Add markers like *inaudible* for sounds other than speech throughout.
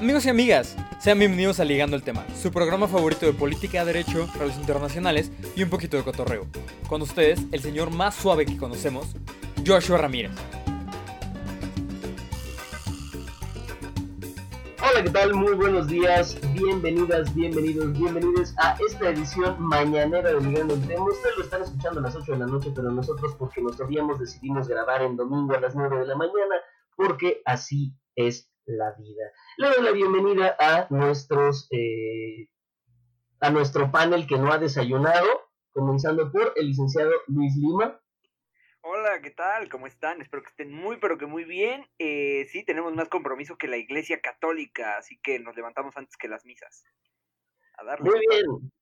Amigos y amigas, sean bienvenidos a Ligando el Tema, su programa favorito de política, derecho, relaciones internacionales y un poquito de cotorreo. Con ustedes, el señor más suave que conocemos, Joshua Ramírez. Hola, ¿qué tal? Muy buenos días, bienvenidas, bienvenidos, bienvenidos a esta edición mañanera de Ligando el Tema. Ustedes lo están escuchando a las 8 de la noche, pero nosotros porque nos habíamos decidimos grabar en domingo a las 9 de la mañana, porque así es la vida. Le doy la bienvenida a nuestros eh, a nuestro panel que no ha desayunado, comenzando por el licenciado Luis Lima. Hola, ¿qué tal? ¿Cómo están? Espero que estén muy, pero que muy bien. Eh, sí, tenemos más compromiso que la Iglesia Católica, así que nos levantamos antes que las misas. A darle. Muy bien.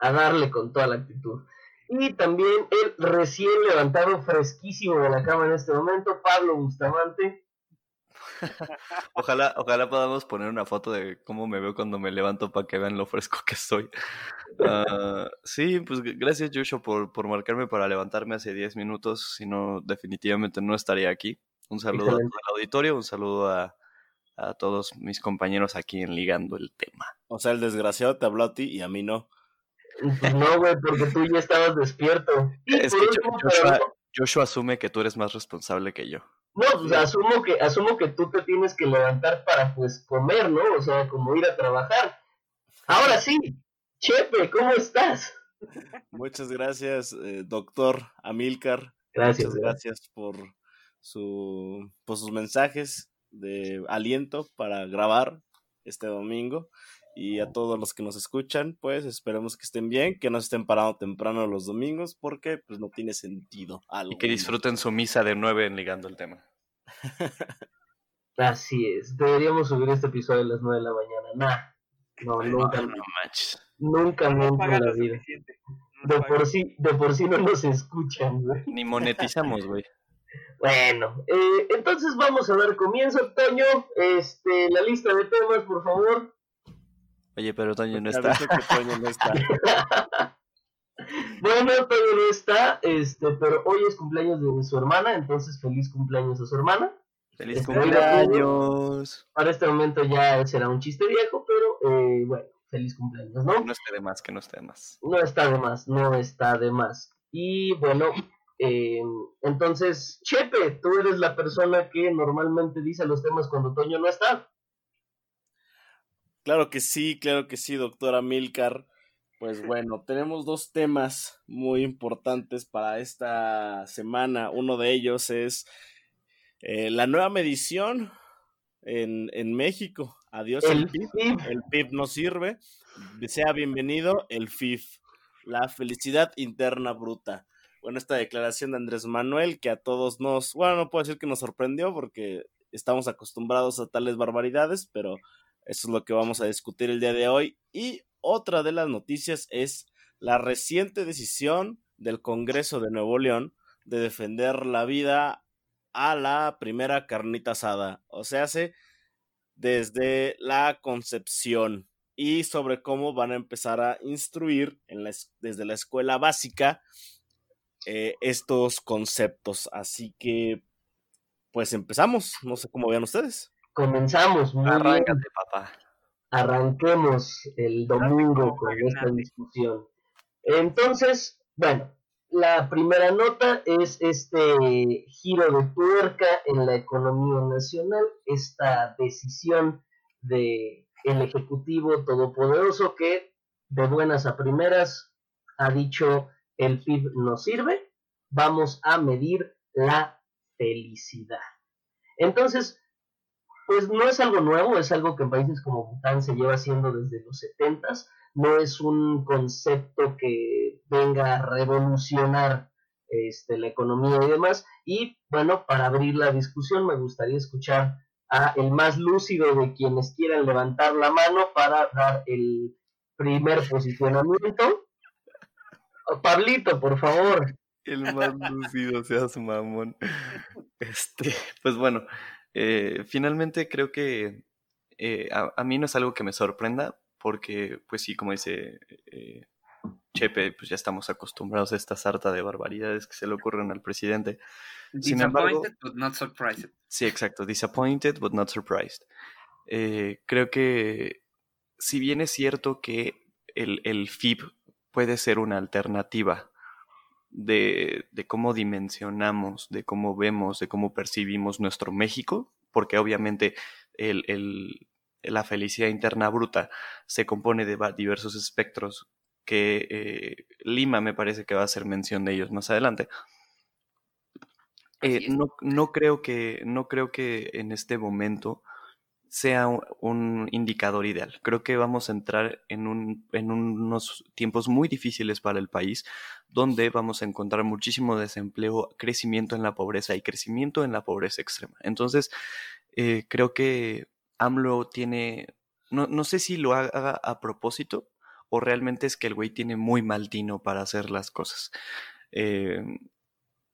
A darle con toda la actitud. Y también el recién levantado, fresquísimo de la cama en este momento, Pablo Bustamante. Ojalá, ojalá podamos poner una foto de cómo me veo cuando me levanto para que vean lo fresco que estoy. Ah, sí, pues gracias Joshua por, por marcarme para levantarme hace 10 minutos, si no, definitivamente no estaría aquí. Un saludo al auditorio, un saludo a, a todos mis compañeros aquí en Ligando el Tema. O sea, el desgraciado te habló a ti y a mí no. *laughs* No, güey, porque tú ya estabas despierto. Es que Joshua, Joshua asume que tú eres más responsable que yo. No, pues asumo que, asumo que tú te tienes que levantar para pues comer, ¿no? O sea, como ir a trabajar. Ahora sí, Chepe, ¿cómo estás? Muchas gracias, eh, doctor Amilcar. Gracias. Muchas gracias por, su, por sus mensajes de aliento para grabar este domingo. Y a todos los que nos escuchan, pues esperemos que estén bien, que no estén parando temprano los domingos, porque pues no tiene sentido. Algo. Y que disfruten su misa de nueve en ligando el tema. *laughs* Así es, deberíamos subir este episodio a las nueve de la mañana. Nah, no, nunca. No, Nunca, nunca en la vida. de por sí, de por sí no nos escuchan, güey. Ni monetizamos, güey. *laughs* Bueno, eh, entonces vamos a dar comienzo, Toño. Este, la lista de temas, por favor. Oye, pero Toño no está. Toño no está. *laughs* bueno, Toño no está, este, pero hoy es cumpleaños de su hermana, entonces feliz cumpleaños a su hermana. Feliz este, cumpleaños. Para este momento ya será un chiste viejo, pero eh, bueno, feliz cumpleaños, ¿no? No está de más, que no esté de más. No está de más, no está de más. Y bueno, eh, entonces, Chepe, tú eres la persona que normalmente dice los temas cuando Toño no está. Claro que sí, claro que sí, doctora Milcar. Pues *laughs* bueno, tenemos dos temas muy importantes para esta semana. Uno de ellos es eh, la nueva medición en, en México. Adiós el, PIB. El PIB no sirve. Sea bienvenido el FIF, la felicidad interna bruta. Bueno, esta declaración de Andrés Manuel que a todos nos, bueno, no puedo decir que nos sorprendió porque estamos acostumbrados a tales barbaridades, pero eso es lo que vamos a discutir el día de hoy. Y otra de las noticias es la reciente decisión del Congreso de Nuevo León de defender la vida a la primera carnita asada. O sea, hace desde la concepción y sobre cómo van a empezar a instruir desde la escuela básica eh, estos conceptos. Así que, pues empezamos. No sé cómo vean ustedes. Comenzamos. Muy Arráncate, papá. Arranquemos el domingo con esta discusión. Entonces, bueno, la primera nota es este giro de tuerca en la economía nacional, esta decisión de el ejecutivo todopoderoso que de buenas a primeras ha dicho el PIB no sirve, vamos a medir la felicidad. Entonces, pues no es algo nuevo, es algo que en países como Bután se lleva haciendo desde los 70 no es un concepto que venga a revolucionar este, la economía y demás. Y bueno, para abrir la discusión me gustaría escuchar a el más lúcido de quienes quieran levantar la mano para dar el primer posicionamiento. Pablito, por favor. El más lúcido, seas mamón. Este, pues bueno, eh, finalmente creo que eh, a, mí no es algo que me sorprenda, porque, pues sí, como dice eh, Chepe, pues ya estamos acostumbrados a esta sarta de barbaridades que se le ocurren al presidente. Disappointed, but not surprised. Sí, exacto, disappointed, but not surprised. Creo que si bien es cierto que el, el FIB puede ser una alternativa de, de, cómo dimensionamos, de cómo vemos, de cómo percibimos nuestro México, porque obviamente el, el, la felicidad interna bruta se compone de diversos espectros que eh, Lima me parece que va a hacer mención de ellos más adelante. Eh, no, no, creo que, no creo que en este momento sea un indicador ideal. Creo que vamos a entrar en, un, en unos tiempos muy difíciles para el país, donde vamos a encontrar muchísimo desempleo, crecimiento en la pobreza y crecimiento en la pobreza extrema. Entonces, eh, creo que AMLO tiene, no, sé si lo haga a propósito o realmente es que el güey tiene muy mal tino para hacer las cosas. Eh,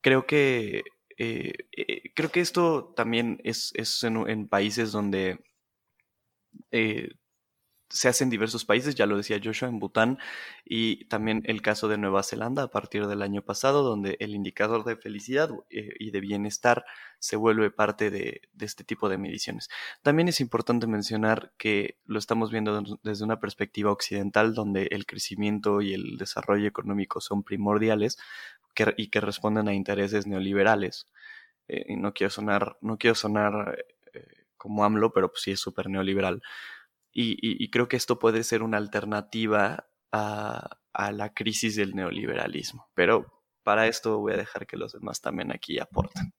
creo que eh, creo que esto también es, es en, países donde eh, se hace en diversos países, ya lo decía Joshua, en Bután y también el caso de Nueva Zelanda a partir del año pasado, donde el indicador de felicidad eh, y de bienestar se vuelve parte de, este tipo de mediciones. También es importante mencionar que lo estamos viendo desde una perspectiva occidental, donde el crecimiento y el desarrollo económico son primordiales y que responden a intereses neoliberales. Eh, no quiero sonar, no quiero sonar como AMLO, pero pues sí es súper neoliberal. Y, y, y, creo que esto puede ser una alternativa a, a, la crisis del neoliberalismo. Pero para esto voy a dejar que los demás también aquí aporten.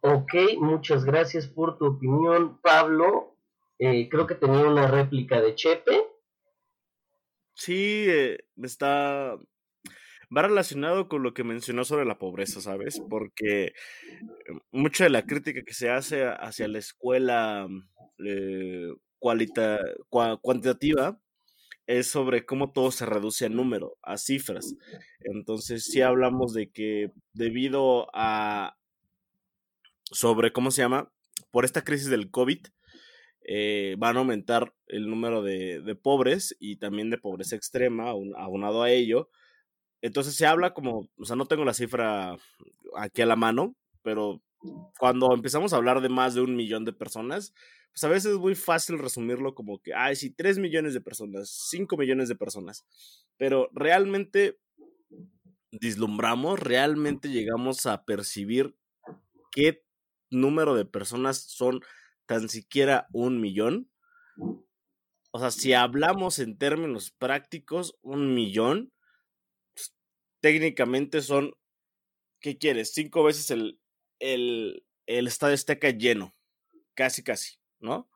Ok, muchas gracias por tu opinión, Pablo. Eh, creo que tenía una réplica de Chepe. Sí, eh, está va relacionado con lo que mencionó sobre la pobreza, ¿sabes? Porque mucha de la crítica que se hace hacia la escuela eh, cualita, cua, cuantitativa es sobre cómo todo se reduce a número, a cifras. Entonces, sí hablamos de que debido a, sobre, ¿cómo se llama? Por esta crisis del COVID, eh, van a aumentar el número de, de, pobres y también de pobreza extrema, aunado a ello, entonces se habla como, o sea, no tengo la cifra aquí a la mano, pero cuando empezamos a hablar de más de un millón de personas, pues a veces es muy fácil resumirlo como que, ay, sí, tres millones de personas, cinco millones de personas. Pero realmente dislumbramos, realmente llegamos a percibir qué número de personas son tan siquiera un millón. O sea, si hablamos en términos prácticos, un millón técnicamente son, ¿qué quieres? Cinco veces el, el, el estadio Azteca lleno, casi, casi, ¿no?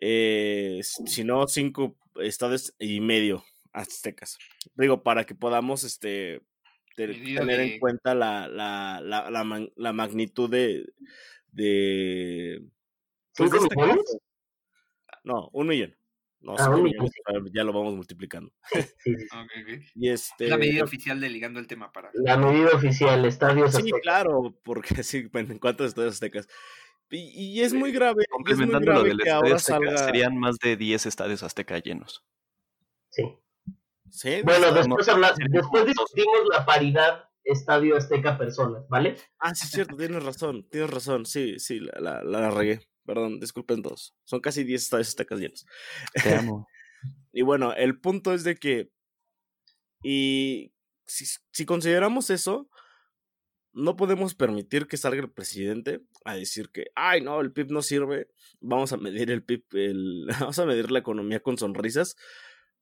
Eh, si no, cinco estadios y medio aztecas. Digo, para que podamos este, tener en cuenta la, la, la, la, la magnitud de... de pues, de este no, un millón. No ah, ya lo vamos multiplicando. Sí, *laughs* sí, sí. Okay, okay. Y este, la medida oficial de ligando el tema para. La medida oficial, estadios Sí, aztecas. claro, porque *laughs* sí, en cuántos estadios aztecas. Y, y, es muy grave. Complementando es muy grave lo del que estadio azteca, salga... serían más de 10 estadios azteca llenos. Sí. ¿Sí? Bueno, después, habla, después discutimos la paridad estadio azteca personas, ¿vale? Ah, sí, cierto, tienes razón, tienes razón, sí, sí, la, la, la regué. Perdón, disculpen todos. Son casi 10 estadios aztecas llenos. Te amo. *laughs* y bueno, el punto es de que. Y si, si, consideramos eso, no podemos permitir que salga el presidente a decir que, ay, no, el PIB no sirve. Vamos a medir el PIB, el, *laughs* vamos a medir la economía con sonrisas.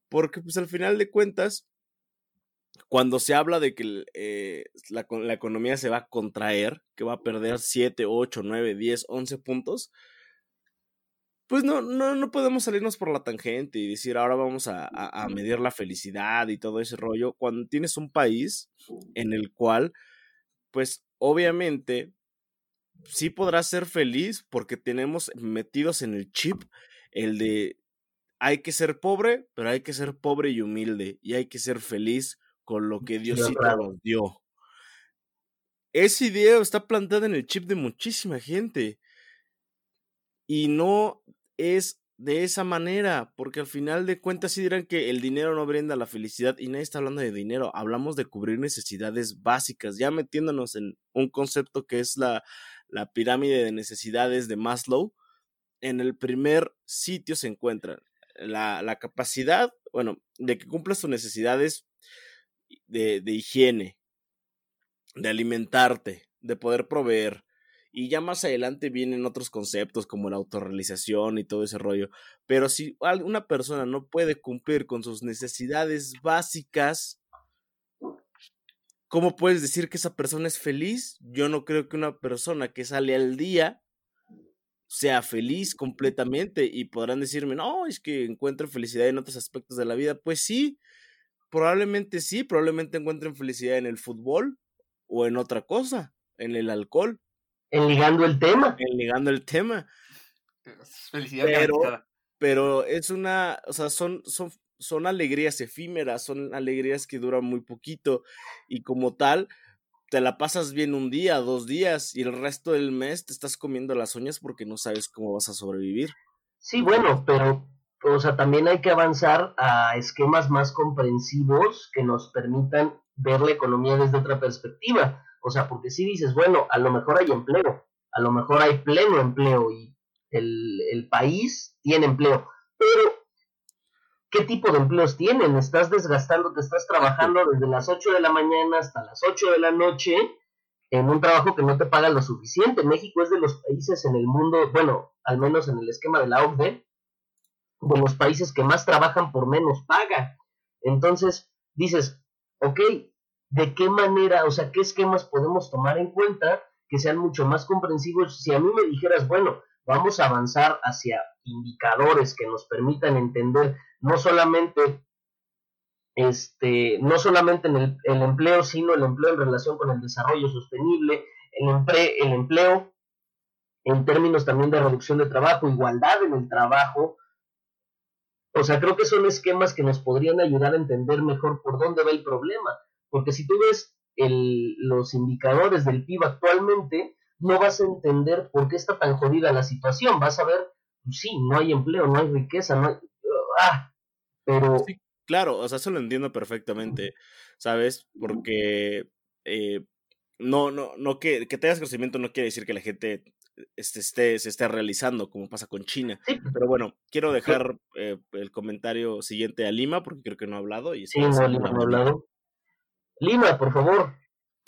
Porque, pues al final de cuentas, cuando se habla de que eh, la, la, economía se va a contraer, que va a perder 7, 8, 9, 10, 11 puntos, pues no, no, no podemos salirnos por la tangente y decir ahora vamos a, a, a, medir la felicidad y todo ese rollo, cuando tienes un país en el cual, pues obviamente, sí podrás ser feliz porque tenemos metidos en el chip el de hay que ser pobre, pero hay que ser pobre y humilde y hay que ser feliz con lo que Diosito nos dio. Esa idea está plantada en el chip de muchísima gente. Y no es de esa manera, porque al final de cuentas sí dirán que el dinero no brinda la felicidad y nadie está hablando de dinero, hablamos de cubrir necesidades básicas, ya metiéndonos en un concepto que es la, la pirámide de necesidades de Maslow, en el primer sitio se encuentra la, la capacidad, bueno, de que cumplas tus necesidades de, de higiene, de alimentarte, de poder proveer, y ya más adelante vienen otros conceptos como la autorrealización y todo ese rollo. Pero si una persona no puede cumplir con sus necesidades básicas, ¿cómo puedes decir que esa persona es feliz? Yo no creo que una persona que sale al día sea feliz completamente y podrán decirme, no, es que encuentro felicidad en otros aspectos de la vida. Pues sí, probablemente sí, probablemente encuentren felicidad en el fútbol o en otra cosa, en el alcohol en ligando el tema. En ligando el tema. Felicidad pero, pero es una, o sea, son, son, son alegrías efímeras, son alegrías que duran muy poquito y como tal, te la pasas bien un día, dos días y el resto del mes te estás comiendo las uñas porque no sabes cómo vas a sobrevivir. Sí, bueno, pero, o sea, también hay que avanzar a esquemas más comprensivos que nos permitan ver la economía desde otra perspectiva. O sea, porque si dices, bueno, a lo mejor hay empleo, a lo mejor hay pleno empleo y el, país tiene empleo, pero ¿qué tipo de empleos tienen? Estás desgastando, te estás trabajando desde las 8 de la mañana hasta las 8 de la noche en un trabajo que no te paga lo suficiente. México es de los países en el mundo, bueno, al menos en el esquema de la OCDE, de los países que más trabajan por menos paga. Entonces, dices, ok, de qué manera, o sea, qué esquemas podemos tomar en cuenta que sean mucho más comprensivos. Si a mí me dijeras, bueno, vamos a avanzar hacia indicadores que nos permitan entender no solamente este, no solamente en el, empleo, sino el empleo en relación con el desarrollo sostenible, el, el empleo en términos también de reducción de trabajo, igualdad en el trabajo. O sea, creo que son esquemas que nos podrían ayudar a entender mejor por dónde va el problema. Porque si tú ves los indicadores del PIB actualmente, no vas a entender por qué está tan jodida la situación. Vas a ver, pues sí, no hay empleo, no hay riqueza, no hay... Ah, pero... Sí, claro, o sea, eso lo entiendo perfectamente, ¿sabes? Porque eh, no, no, no que, que tengas conocimiento no quiere decir que la gente este, esté, se esté realizando, como pasa con China. Pero bueno, quiero dejar eh, el comentario siguiente a Lima, porque creo que no ha hablado. Y sí, no, Lima no ha hablado. Lima, por favor.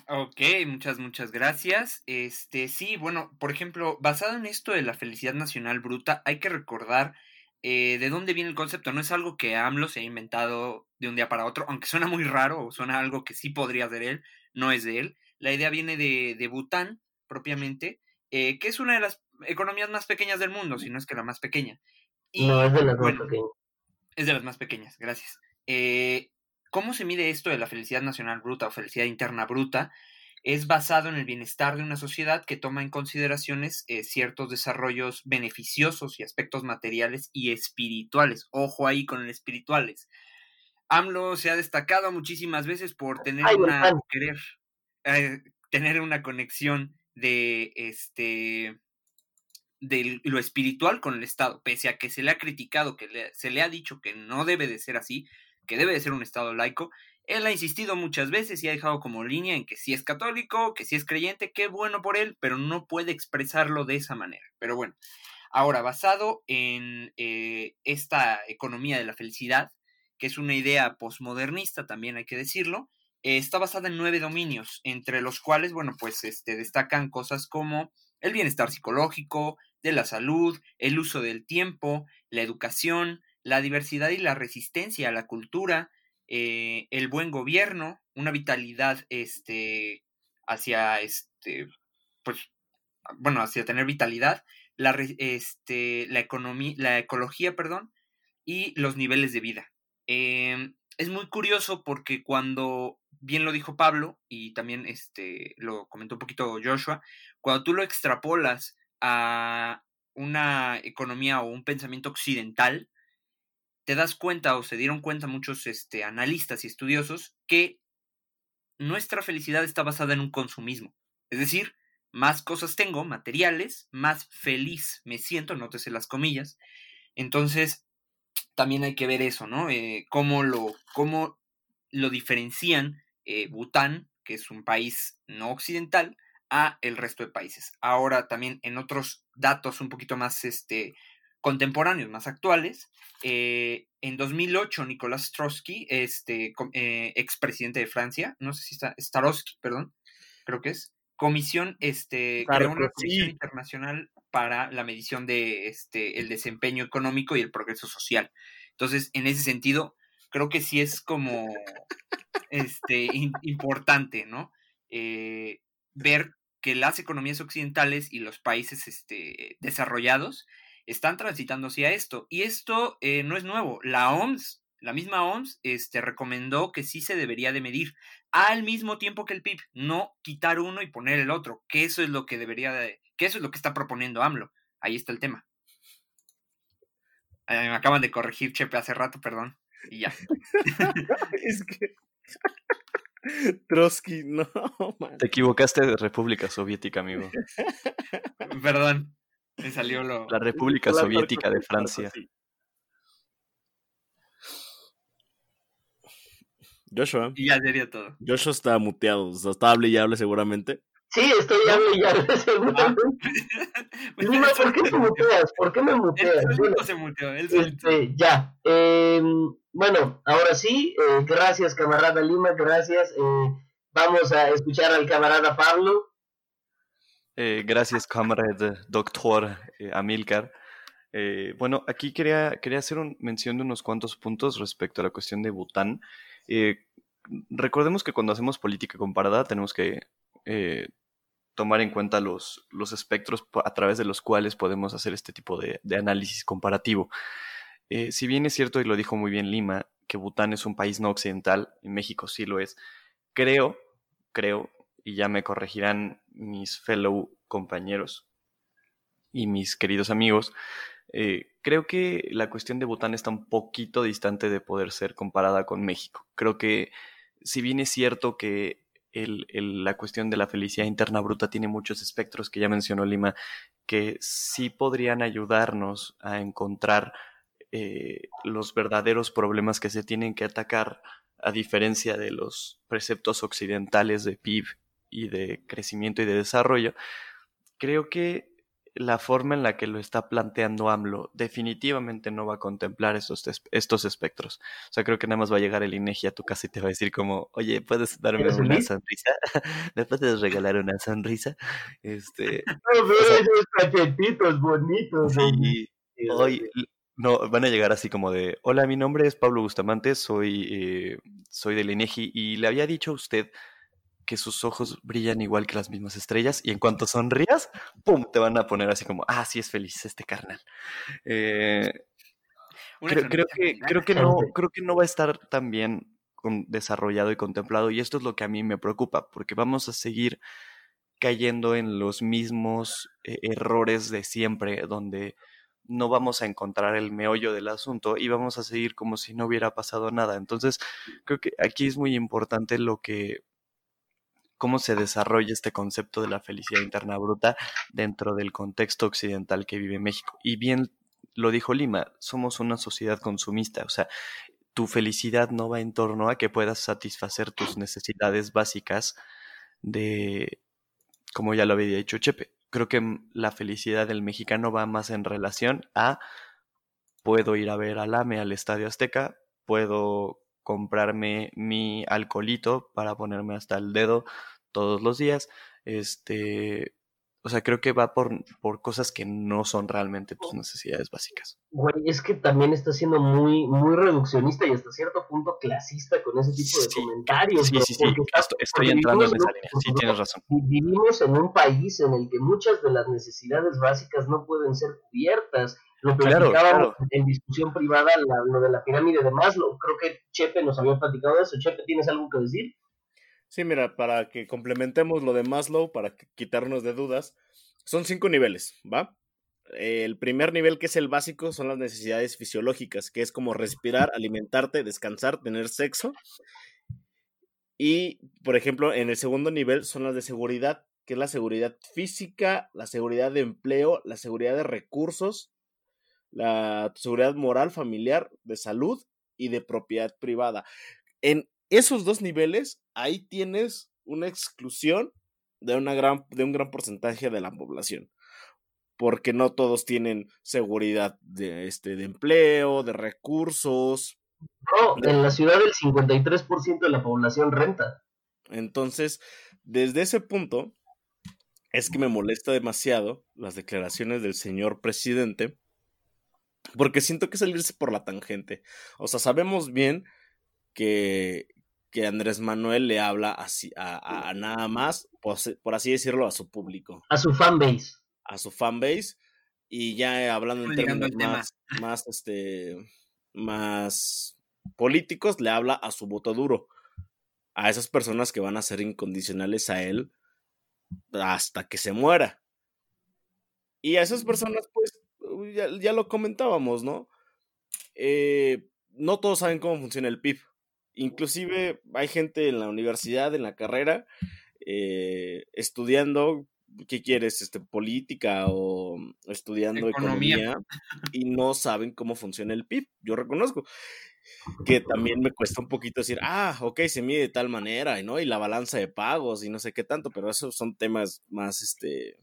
Ok, muchas, muchas gracias. Este, sí, bueno, por ejemplo, basado en esto de la felicidad nacional bruta, hay que recordar eh, de dónde viene el concepto. No es algo que AMLO se ha inventado de un día para otro, aunque suena muy raro o suena algo que sí podría ser él, no es de él. La idea viene de, de Bután, propiamente, eh, que es una de las economías más pequeñas del mundo, si no es que la más pequeña. no, es de las más pequeñas. Es de las más pequeñas, gracias. Eh, ¿Cómo se mide esto de la felicidad nacional bruta o felicidad interna bruta? Es basado en el bienestar de una sociedad que toma en consideraciones eh, ciertos desarrollos beneficiosos y aspectos materiales y espirituales. Ojo ahí con el espirituales. AMLO se ha destacado muchísimas veces por tener una querer eh, tener una conexión de este de lo espiritual con el Estado, pese a que se le ha criticado, que se le ha dicho que no debe de ser así, que debe de ser un Estado laico, él ha insistido muchas veces y ha dejado como línea en que si es católico, que si es creyente, qué bueno por él, pero no puede expresarlo de esa manera. Pero bueno, ahora basado en eh, esta economía de la felicidad, que es una idea posmodernista, también hay que decirlo, eh, está basada en nueve dominios, entre los cuales, bueno, pues este, destacan cosas como el bienestar psicológico, de la salud, el uso del tiempo, la educación, la diversidad y la resistencia a la cultura, eh, el buen gobierno, una vitalidad este, hacia, este, pues, bueno, hacia tener vitalidad, la, este, la, economía, la ecología, perdón, y los niveles de vida. Em, es muy curioso porque cuando, bien lo dijo Pablo y también este, lo comentó un poquito Joshua, cuando tú lo extrapolas a una economía o un pensamiento occidental, te das cuenta o se dieron cuenta muchos este, analistas y estudiosos que nuestra felicidad está basada en un consumismo. Es decir, más cosas tengo, materiales, más feliz me siento, nótese las comillas. Entonces, también hay que ver eso, ¿no? Eh, cómo, lo, lo diferencian eh, Bután, que es un país no occidental, a el resto de países. Ahora también en otros datos un poquito más este, contemporáneos, más actuales, eh, en 2008 Nicolás Strosky, este, eh, expresidente de Francia, no sé si está, Starosky, perdón, creo que es, comisión, este, creó una comisión internacional para la medición de este, el desempeño económico y el progreso social. Entonces, en ese sentido, creo que sí es como este, importante, ¿no? Eh, ver que las economías occidentales y los países este, desarrollados están transitando hacia esto. Y esto eh, no es nuevo. La OMS, la misma OMS, este, recomendó que sí se debería de medir al mismo tiempo que el PIB, no quitar uno y poner el otro, que eso es lo que debería de, que eso es lo que está proponiendo AMLO. Ahí está el tema. Eh, me acaban de corregir Chepe hace rato, perdón. Y ya. *laughs* es que *laughs* Trotsky, no, *laughs* man. Te equivocaste de República Soviética, amigo. Perdón, me salió lo. La República Soviética de Francia. Joshua. Y ya sería todo. Joshua está muteado, o sea, está hable y hable seguramente. Sí, estoy hable y hable seguramente. Pues Lima, él ¿por qué te muteas? ¿Por qué me Él muteas? solito Bueno, se muteó, él. Este, ya. Eh, bueno, ahora sí, eh, gracias camarada Lima, gracias. Eh, vamos a escuchar al camarada Pablo. Eh, gracias, camarada doctor eh, Amilcar. Eh, bueno, aquí quería, quería hacer un, mención de unos cuantos puntos respecto a la cuestión de Bután. Recordemos que cuando hacemos política comparada tenemos que tomar en cuenta los, los espectros a través de los cuales podemos hacer este tipo de, análisis comparativo. Si bien es cierto, y lo dijo muy bien Lima, que Bután es un país no occidental, y México sí lo es, creo, creo, y ya me corregirán mis fellow compañeros y mis queridos amigos, eh, creo que la cuestión de Bután está un poquito distante de poder ser comparada con México. Creo que si bien es cierto que la cuestión de la felicidad interna bruta tiene muchos espectros que ya mencionó Lima, que sí podrían ayudarnos a encontrar eh, los verdaderos problemas que se tienen que atacar, a diferencia de los preceptos occidentales de PIB y de crecimiento y de desarrollo, creo que la forma en la que lo está planteando AMLO definitivamente no va a contemplar estos, es- estos espectros. O sea, creo que nada más va a llegar el INEGI a tu casa y te va a decir como, oye, ¿puedes darme ¿Quieres una subir? sonrisa? *laughs* ¿Me puedes regalar una sonrisa? Este, *laughs* No, ve esos cachetitos bonitos. sí, Hoy, no, van a llegar así como de, hola, mi nombre es Pablo Bustamante, soy, eh, soy del INEGI y le había dicho a usted que sus ojos brillan igual que las mismas estrellas y en cuanto sonrías, ¡pum! te van a poner así como, ah, sí es feliz este carnal. Eh, creo, que, creo, que no, creo que no va a estar tan bien con- desarrollado y contemplado y esto es lo que a mí me preocupa porque vamos a seguir cayendo en los mismos eh, errores de siempre donde no vamos a encontrar el meollo del asunto y vamos a seguir como si no hubiera pasado nada. Entonces, creo que aquí es muy importante lo que cómo se desarrolla este concepto de la felicidad interna bruta dentro del contexto occidental que vive México. Y bien lo dijo Lima, somos una sociedad consumista, o sea, tu felicidad no va en torno a que puedas satisfacer tus necesidades básicas de, como ya lo había dicho Chepe, creo que la felicidad del mexicano va más en relación a puedo ir a ver al AME al Estadio Azteca, puedo comprarme mi alcoholito para ponerme hasta el dedo todos los días, este, o sea, creo que va por, por cosas que no son realmente tus necesidades básicas. Güey, es que también está siendo muy, muy reduccionista y hasta cierto punto clasista con ese tipo de Sí, comentarios. Sí, sí, sí, estoy entrando en esa línea, sí, tienes razón. Vivimos en un país en el que muchas de las necesidades básicas no pueden ser cubiertas. Lo Claro, platicábamos en discusión privada, la- lo de la pirámide de Maslow. Creo que Chepe nos había platicado de eso. Chepe, ¿tienes algo que decir? Sí, mira, para que complementemos lo de Maslow, para quitarnos de dudas, son cinco niveles, ¿va? El primer nivel, que es el básico, son las necesidades fisiológicas, que es como respirar, alimentarte, descansar, tener sexo. Y, por ejemplo, en el segundo nivel son las de seguridad, que es la seguridad física, la seguridad de empleo, la seguridad de recursos, la seguridad moral, familiar, de salud y de propiedad privada. En esos dos niveles, ahí tienes una exclusión de, una gran, de un gran porcentaje de la población. Porque no todos tienen seguridad de, este, de empleo, de recursos. No, en la ciudad el 53% de la población renta. Entonces, desde ese punto, es que me molesta demasiado las declaraciones del señor presidente, porque siento que salirse por la tangente. O sea, sabemos bien que, que Andrés Manuel le habla así, a, nada más, por, así decirlo, a su público. A su fanbase. A su fanbase. Y ya hablando en términos más, más, este, más políticos, le habla a su voto duro. A esas personas que van a ser incondicionales a él hasta que se muera. Y a esas personas, pues, ya, lo comentábamos, ¿no? Eh, no todos saben cómo funciona el PIB. Inclusive hay gente en la universidad, en la carrera, eh, estudiando, ¿qué quieres? Este, política o estudiando economía. y no saben cómo funciona el PIB. Yo reconozco que también me cuesta un poquito decir, ah, ok, se mide de tal manera, ¿no? Y la balanza de pagos y no sé qué tanto, pero esos son temas más, este,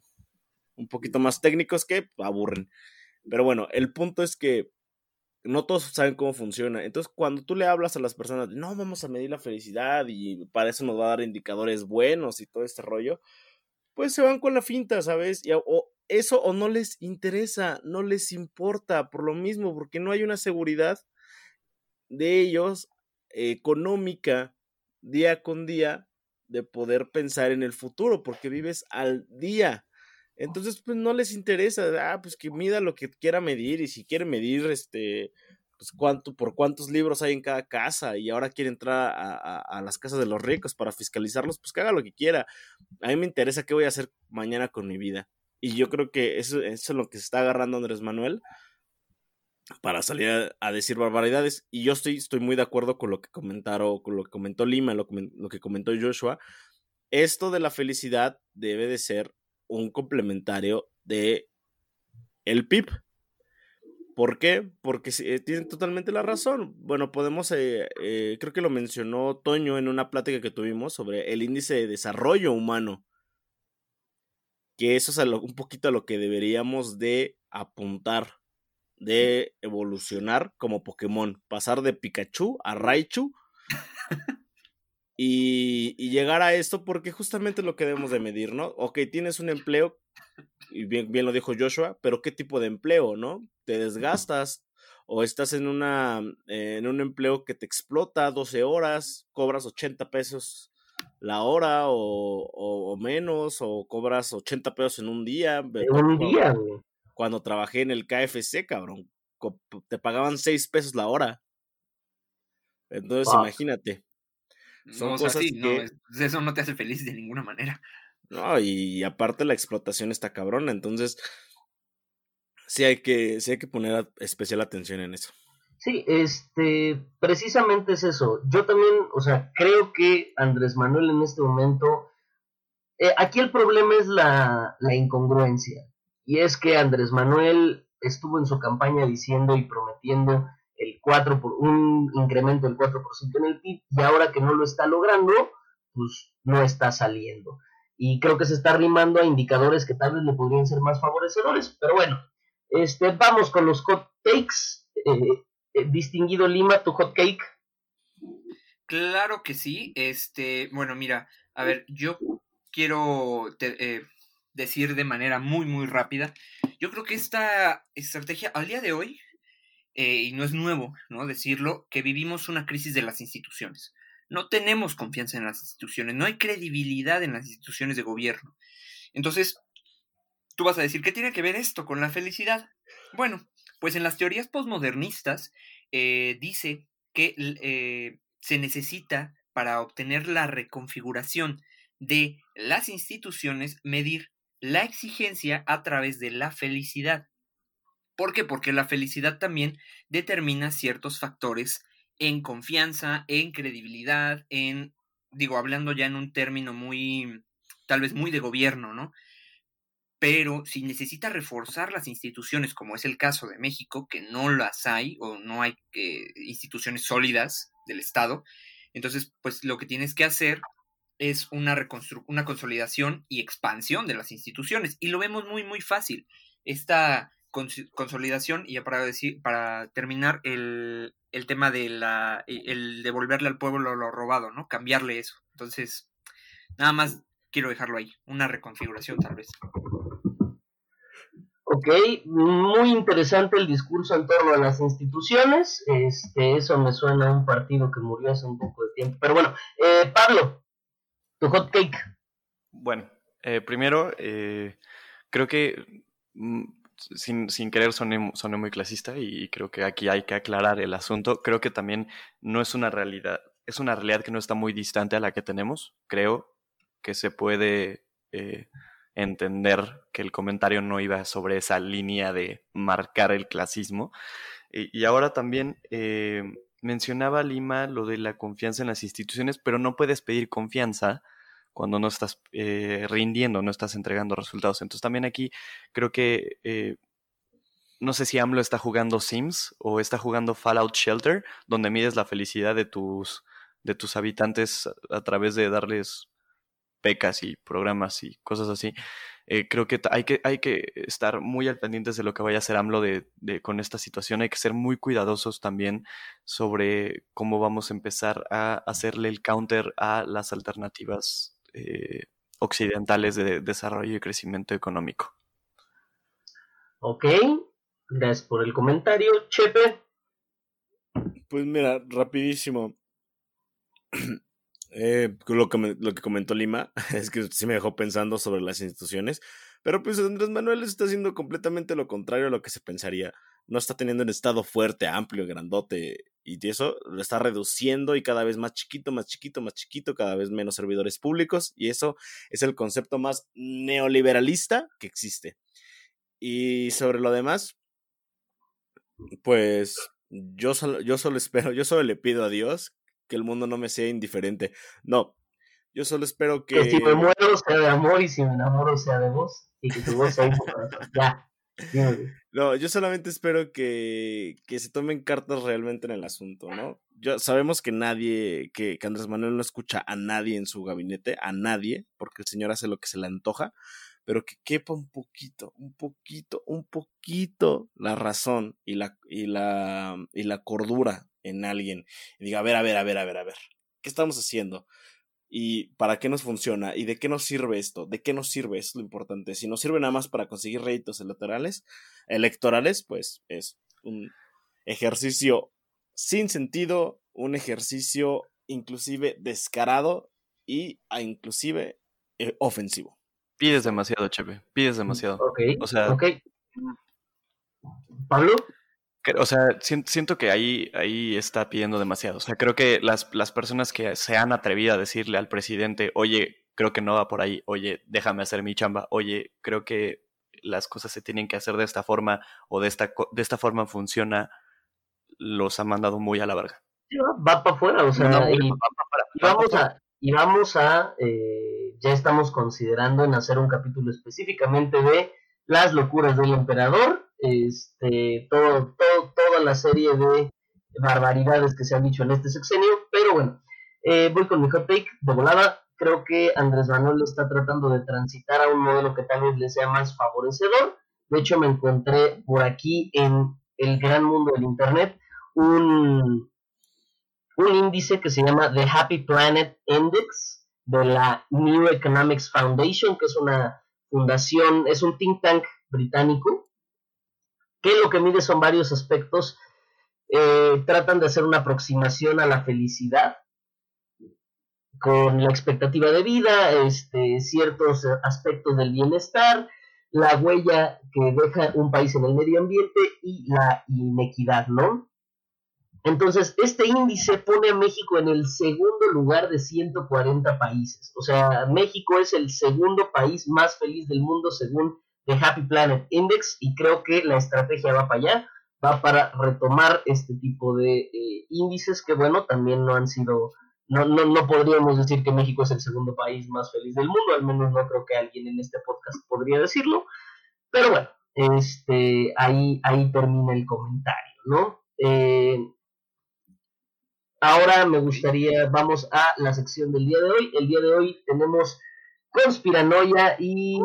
un poquito más técnicos que aburren. Pero bueno, el punto es que no todos saben cómo funciona. Entonces, cuando tú le hablas a las personas, no, vamos a medir la felicidad y para eso nos va a dar indicadores buenos y todo este rollo, pues se van con la finta, ¿sabes? Y, o eso o no les interesa, no les importa por lo mismo, porque no hay una seguridad de ellos económica día con día de poder pensar en el futuro, porque vives al día. Entonces, pues no les interesa, ah, pues que mida lo que quiera medir y si quiere medir, este, pues cuánto, por cuántos libros hay en cada casa y ahora quiere entrar a, las casas de los ricos para fiscalizarlos, pues que haga lo que quiera. A mí me interesa qué voy a hacer mañana con mi vida. Y yo creo que eso, es lo que se está agarrando Andrés Manuel para salir a, decir barbaridades. Y yo estoy, estoy muy de acuerdo con lo que comentaron, con lo que comentó Lima, lo que comentó Joshua. Esto de la felicidad debe de ser un complementario de el PIB. ¿Por qué? Porque eh, tienen totalmente la razón. Bueno, podemos, eh, eh, creo que lo mencionó Toño en una plática que tuvimos sobre el índice de desarrollo humano. Que eso es un poquito a lo que deberíamos de apuntar de evolucionar como Pokémon, pasar de Pikachu a Raichu *laughs* y, llegar a esto porque justamente es lo que debemos de medir, ¿no? Ok, tienes un empleo, y bien, bien lo dijo Joshua, pero ¿qué tipo de empleo, no? Te desgastas o estás en, una, en un empleo que te explota 12 horas, cobras 80 pesos la hora o, menos, o cobras 80 pesos en un día. En un día, güey cuando trabajé en el KFC, cabrón. Te pagaban seis pesos la hora. Entonces, imagínate. Son cosas que... eso no te hace feliz de ninguna manera. No, y aparte la explotación está cabrona, entonces sí hay que, sí hay que poner especial atención en eso. Sí, este, precisamente es eso. Yo también, o sea, creo que Andrés Manuel en este momento, eh, aquí el problema es la, la incongruencia. Y es que Andrés Manuel estuvo en su campaña diciendo y prometiendo el 4 por, un incremento del 4% en el PIB y ahora que no lo está logrando, pues no está saliendo. Y creo que se está arrimando a indicadores que tal vez le podrían ser más favorecedores. Pero bueno, este, vamos con los hot takes. Eh, eh, distinguido Lima, tu hot cake. Claro que sí. Este, bueno, mira, a ver, yo quiero eh, decir de manera muy, muy rápida. Yo creo que esta estrategia al día de hoy, eh, y no es nuevo ¿no? decirlo, que vivimos una crisis de las instituciones. No tenemos confianza en las instituciones, no hay credibilidad en las instituciones de gobierno. Entonces, tú vas a decir, ¿qué tiene que ver esto con la felicidad? Bueno, pues en las teorías posmodernistas eh, dice que eh, se necesita para obtener la reconfiguración de las instituciones medir la exigencia a través de la felicidad. ¿Por qué? Porque la felicidad también determina ciertos factores en confianza, en credibilidad, en, digo, hablando ya en un término muy, tal vez muy de gobierno, ¿no? Pero si necesita reforzar las instituciones, como es el caso de México, que no las hay o no hay eh, instituciones sólidas del Estado, entonces, pues lo que tienes que hacer es una, una consolidación y expansión de las instituciones. Y lo vemos muy, muy fácil. Esta consolidación, y ya para, decir, para terminar, el, el tema de la, el devolverle al pueblo lo robado, ¿no? Cambiarle eso. Entonces, nada más quiero dejarlo ahí, una reconfiguración tal vez. Ok, muy interesante el discurso en torno a las instituciones. Este, eso me suena a un partido que murió hace un poco de tiempo. Pero bueno, eh, Pablo, tu hot cake. Bueno, eh, primero, eh, creo que mm, sin, sin, querer soné, muy clasista y creo que aquí hay que aclarar el asunto. Creo que también no es una realidad, es una realidad que no está muy distante a la que tenemos. Creo que se puede entender que el comentario no iba sobre esa línea de marcar el clasismo. Y, ahora también eh, mencionaba Lima lo de la confianza en las instituciones, pero no puedes pedir confianza cuando no estás eh, rindiendo, no estás entregando resultados. Entonces también aquí creo que eh, no sé si AMLO está jugando Sims o está jugando Fallout Shelter, donde mides la felicidad de tus, de tus habitantes a través de darles becas y programas y cosas así. Eh, creo que hay, que hay que estar muy al pendientes de lo que vaya a hacer AMLO de, con esta situación. Hay que ser muy cuidadosos también sobre cómo vamos a empezar a hacerle el counter a las alternativas eh, occidentales de desarrollo y crecimiento económico. Ok, gracias por el comentario. Chepe. Pues mira, rapidísimo. *clears throat* Eh, lo, que, lo que comentó Lima *laughs* es que sí me dejó pensando sobre las instituciones, pero pues Andrés Manuel está haciendo completamente lo contrario a lo que se pensaría. No está teniendo un estado fuerte, amplio, grandote, y eso lo está reduciendo y cada vez más chiquito, más chiquito, más chiquito, cada vez menos servidores públicos, y eso es el concepto más neoliberalista que existe. Y sobre lo demás, pues yo solo, yo solo espero, yo solo le pido a Dios que el mundo no me sea indiferente. No, yo solo espero que... Que si me muero sea de amor y si me enamoro sea de vos y que tu voz sea *laughs* Ya. No, yo solamente espero que, que, se tomen cartas realmente en el asunto, ¿no? Yo, sabemos que nadie, que, que, Andrés Manuel no escucha a nadie en su gabinete, a nadie, porque el señor hace lo que se le antoja, pero que quepa un poquito, un poquito, un poquito la razón y la, y la, y la cordura en alguien y diga, a ver, a ver, a ver, a ver, a ver, ¿qué estamos haciendo? ¿Y para qué nos funciona? ¿Y de qué nos sirve esto? ¿De qué nos sirve? Es lo importante. Si nos sirve nada más para conseguir réditos electorales, electorales, pues es un ejercicio sin sentido, un ejercicio inclusive descarado y a inclusive eh, ofensivo. Pides demasiado, Chepe. Pides demasiado. Ok. O sea, Pablo. O sea, siento que ahí, ahí está pidiendo demasiado. O sea, creo que las, las personas que se han atrevido a decirle al presidente, oye, creo que no va por ahí, oye, déjame hacer mi chamba, oye, creo que las cosas se tienen que hacer de esta forma o de esta, de esta forma funciona, los ha mandado muy a la verga. va, para afuera, o sea, y, vamos a, y vamos a eh, ya estamos considerando en hacer un capítulo específicamente de las locuras del emperador este, todo, todo, toda la serie de barbaridades que se han dicho en este sexenio, pero bueno, eh, voy con mi hot take de volada. Creo que Andrés Manuel está tratando de transitar a un modelo que tal vez le sea más favorecedor. De hecho, me encontré por aquí en el gran mundo del Internet un, un índice que se llama The Happy Planet Index de la New Economics Foundation, que es una fundación, es un think tank británico que lo que mide son varios aspectos. Eh, tratan de hacer una aproximación a la felicidad con la expectativa de vida, este, ciertos aspectos del bienestar, la huella que deja un país en el medio ambiente y la inequidad, ¿no? Entonces, este índice pone a México en el segundo lugar de 140 países. O sea, México es el segundo país más feliz del mundo según de Happy Planet Index y creo que la estrategia va para allá, va para retomar este tipo de eh, índices que bueno, también no han sido, no, no, no podríamos decir que México es el segundo país más feliz del mundo, al menos no creo que alguien en este podcast podría decirlo, pero bueno, este, ahí, ahí termina el comentario, ¿no? Eh, ahora me gustaría, vamos a la sección del día de hoy. El día de hoy tenemos conspiranoia y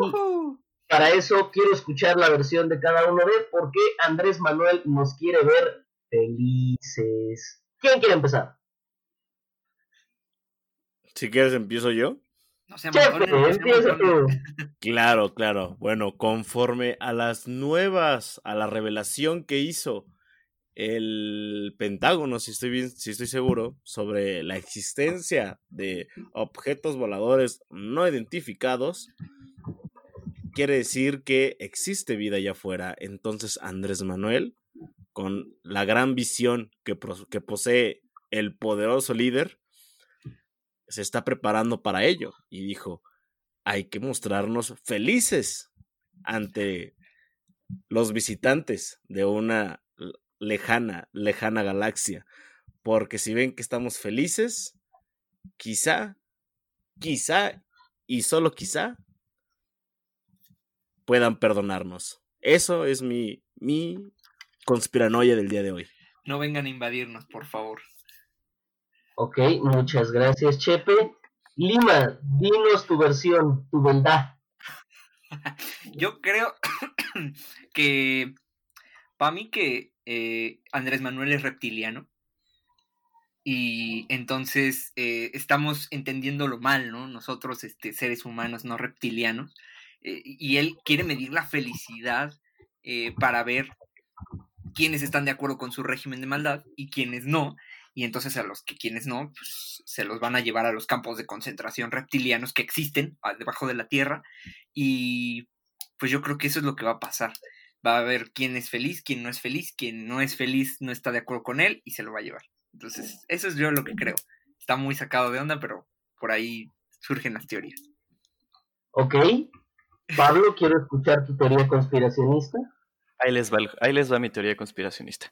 para eso quiero escuchar la versión de cada uno de por qué Andrés Manuel nos quiere ver felices. ¿Quién quiere empezar? Si quieres empiezo yo. No se Claro, claro. Bueno, conforme a las nuevas, a la revelación que hizo el Pentágono, si estoy bien, si estoy seguro, sobre la existencia de objetos voladores no identificados, quiere decir que existe vida allá afuera. Entonces, Andrés Manuel, con la gran visión que, que posee el poderoso líder, se está preparando para ello y dijo, hay que mostrarnos felices ante los visitantes de una lejana, lejana galaxia. Porque si ven que estamos felices, quizá, quizá y solo quizá puedan perdonarnos. Eso es mi, mi conspiranoia del día de hoy. No vengan a invadirnos, por favor. Ok, muchas gracias, Chepe. Lima, dinos tu versión, tu verdad. *laughs* Yo creo *coughs* que para mí que eh, Andrés Manuel es reptiliano y entonces eh, estamos entendiéndolo mal, ¿no? Nosotros, este, seres humanos no reptilianos, eh, y él quiere medir la felicidad para ver quiénes están de acuerdo con su régimen de maldad y quiénes no, y entonces a los que quienes no, pues, se los van a llevar a los campos de concentración reptilianos que existen debajo de la Tierra y pues yo creo que eso es lo que va a pasar. Va a haber quién es feliz, quién no es feliz, quién no es feliz no está de acuerdo con él y se lo va a llevar. Entonces, eso es yo lo que creo. Está muy sacado de onda, pero por ahí surgen las teorías. Ok. Pablo, quiero escuchar tu teoría conspiracionista. Ahí les va, ahí les mi teoría conspiracionista.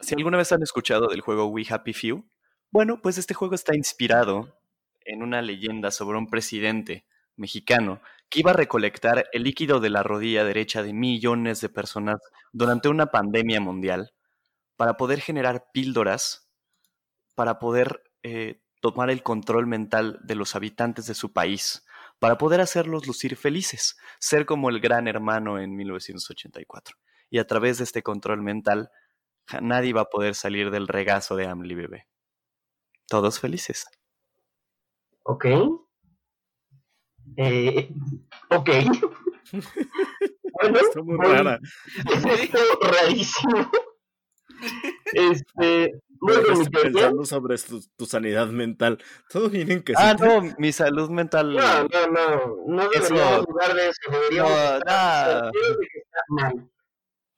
Si alguna vez han escuchado del juego We Happy Few, bueno, pues este juego está inspirado en una leyenda sobre un presidente mexicano que iba a recolectar el líquido de la rodilla derecha de millones de personas durante una pandemia mundial para poder generar píldoras, para poder eh, tomar el control mental de los habitantes de su país, para poder hacerlos lucir felices, ser como el gran hermano en 1984. Y a través de este control mental nadie va a poder salir del regazo de Amli Bebé. Todos felices. Ok. Eh, ok. bueno, Está muy rara. *laughs* Esto rarísimo. *laughs* Este, bueno, pensando sobre tu, sanidad mental. Todo bien en que Ah, no, mi salud mental. No, no, no. No deberíamos dudar de eso. Deberíamos no, estar mal.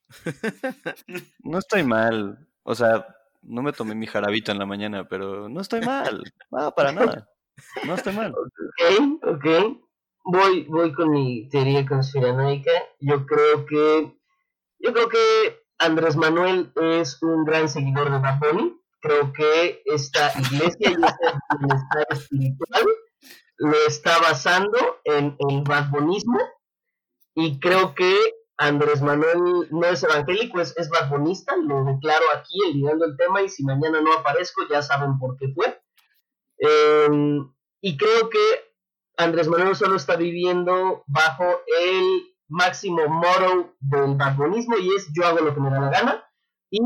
*laughs* No estoy mal. O sea, no me tomé mi jarabito en la mañana, pero no estoy mal. No, para nada. No estoy mal. Ok, ok. Voy, voy con mi teoría conspiranoica. Yo creo que. Yo creo que Andrés Manuel es un gran seguidor de Bad Creo que esta iglesia y este bienestar espiritual lo está basando en el badbonismo. Y creo que Andrés Manuel no es evangélico, es, es lo declaro aquí, olvidando el tema, y si mañana no aparezco, ya saben por qué fue. Em, y creo que Andrés Manuel solo está viviendo bajo el máximo motto del barbonismo y es yo hago lo que me da la gana y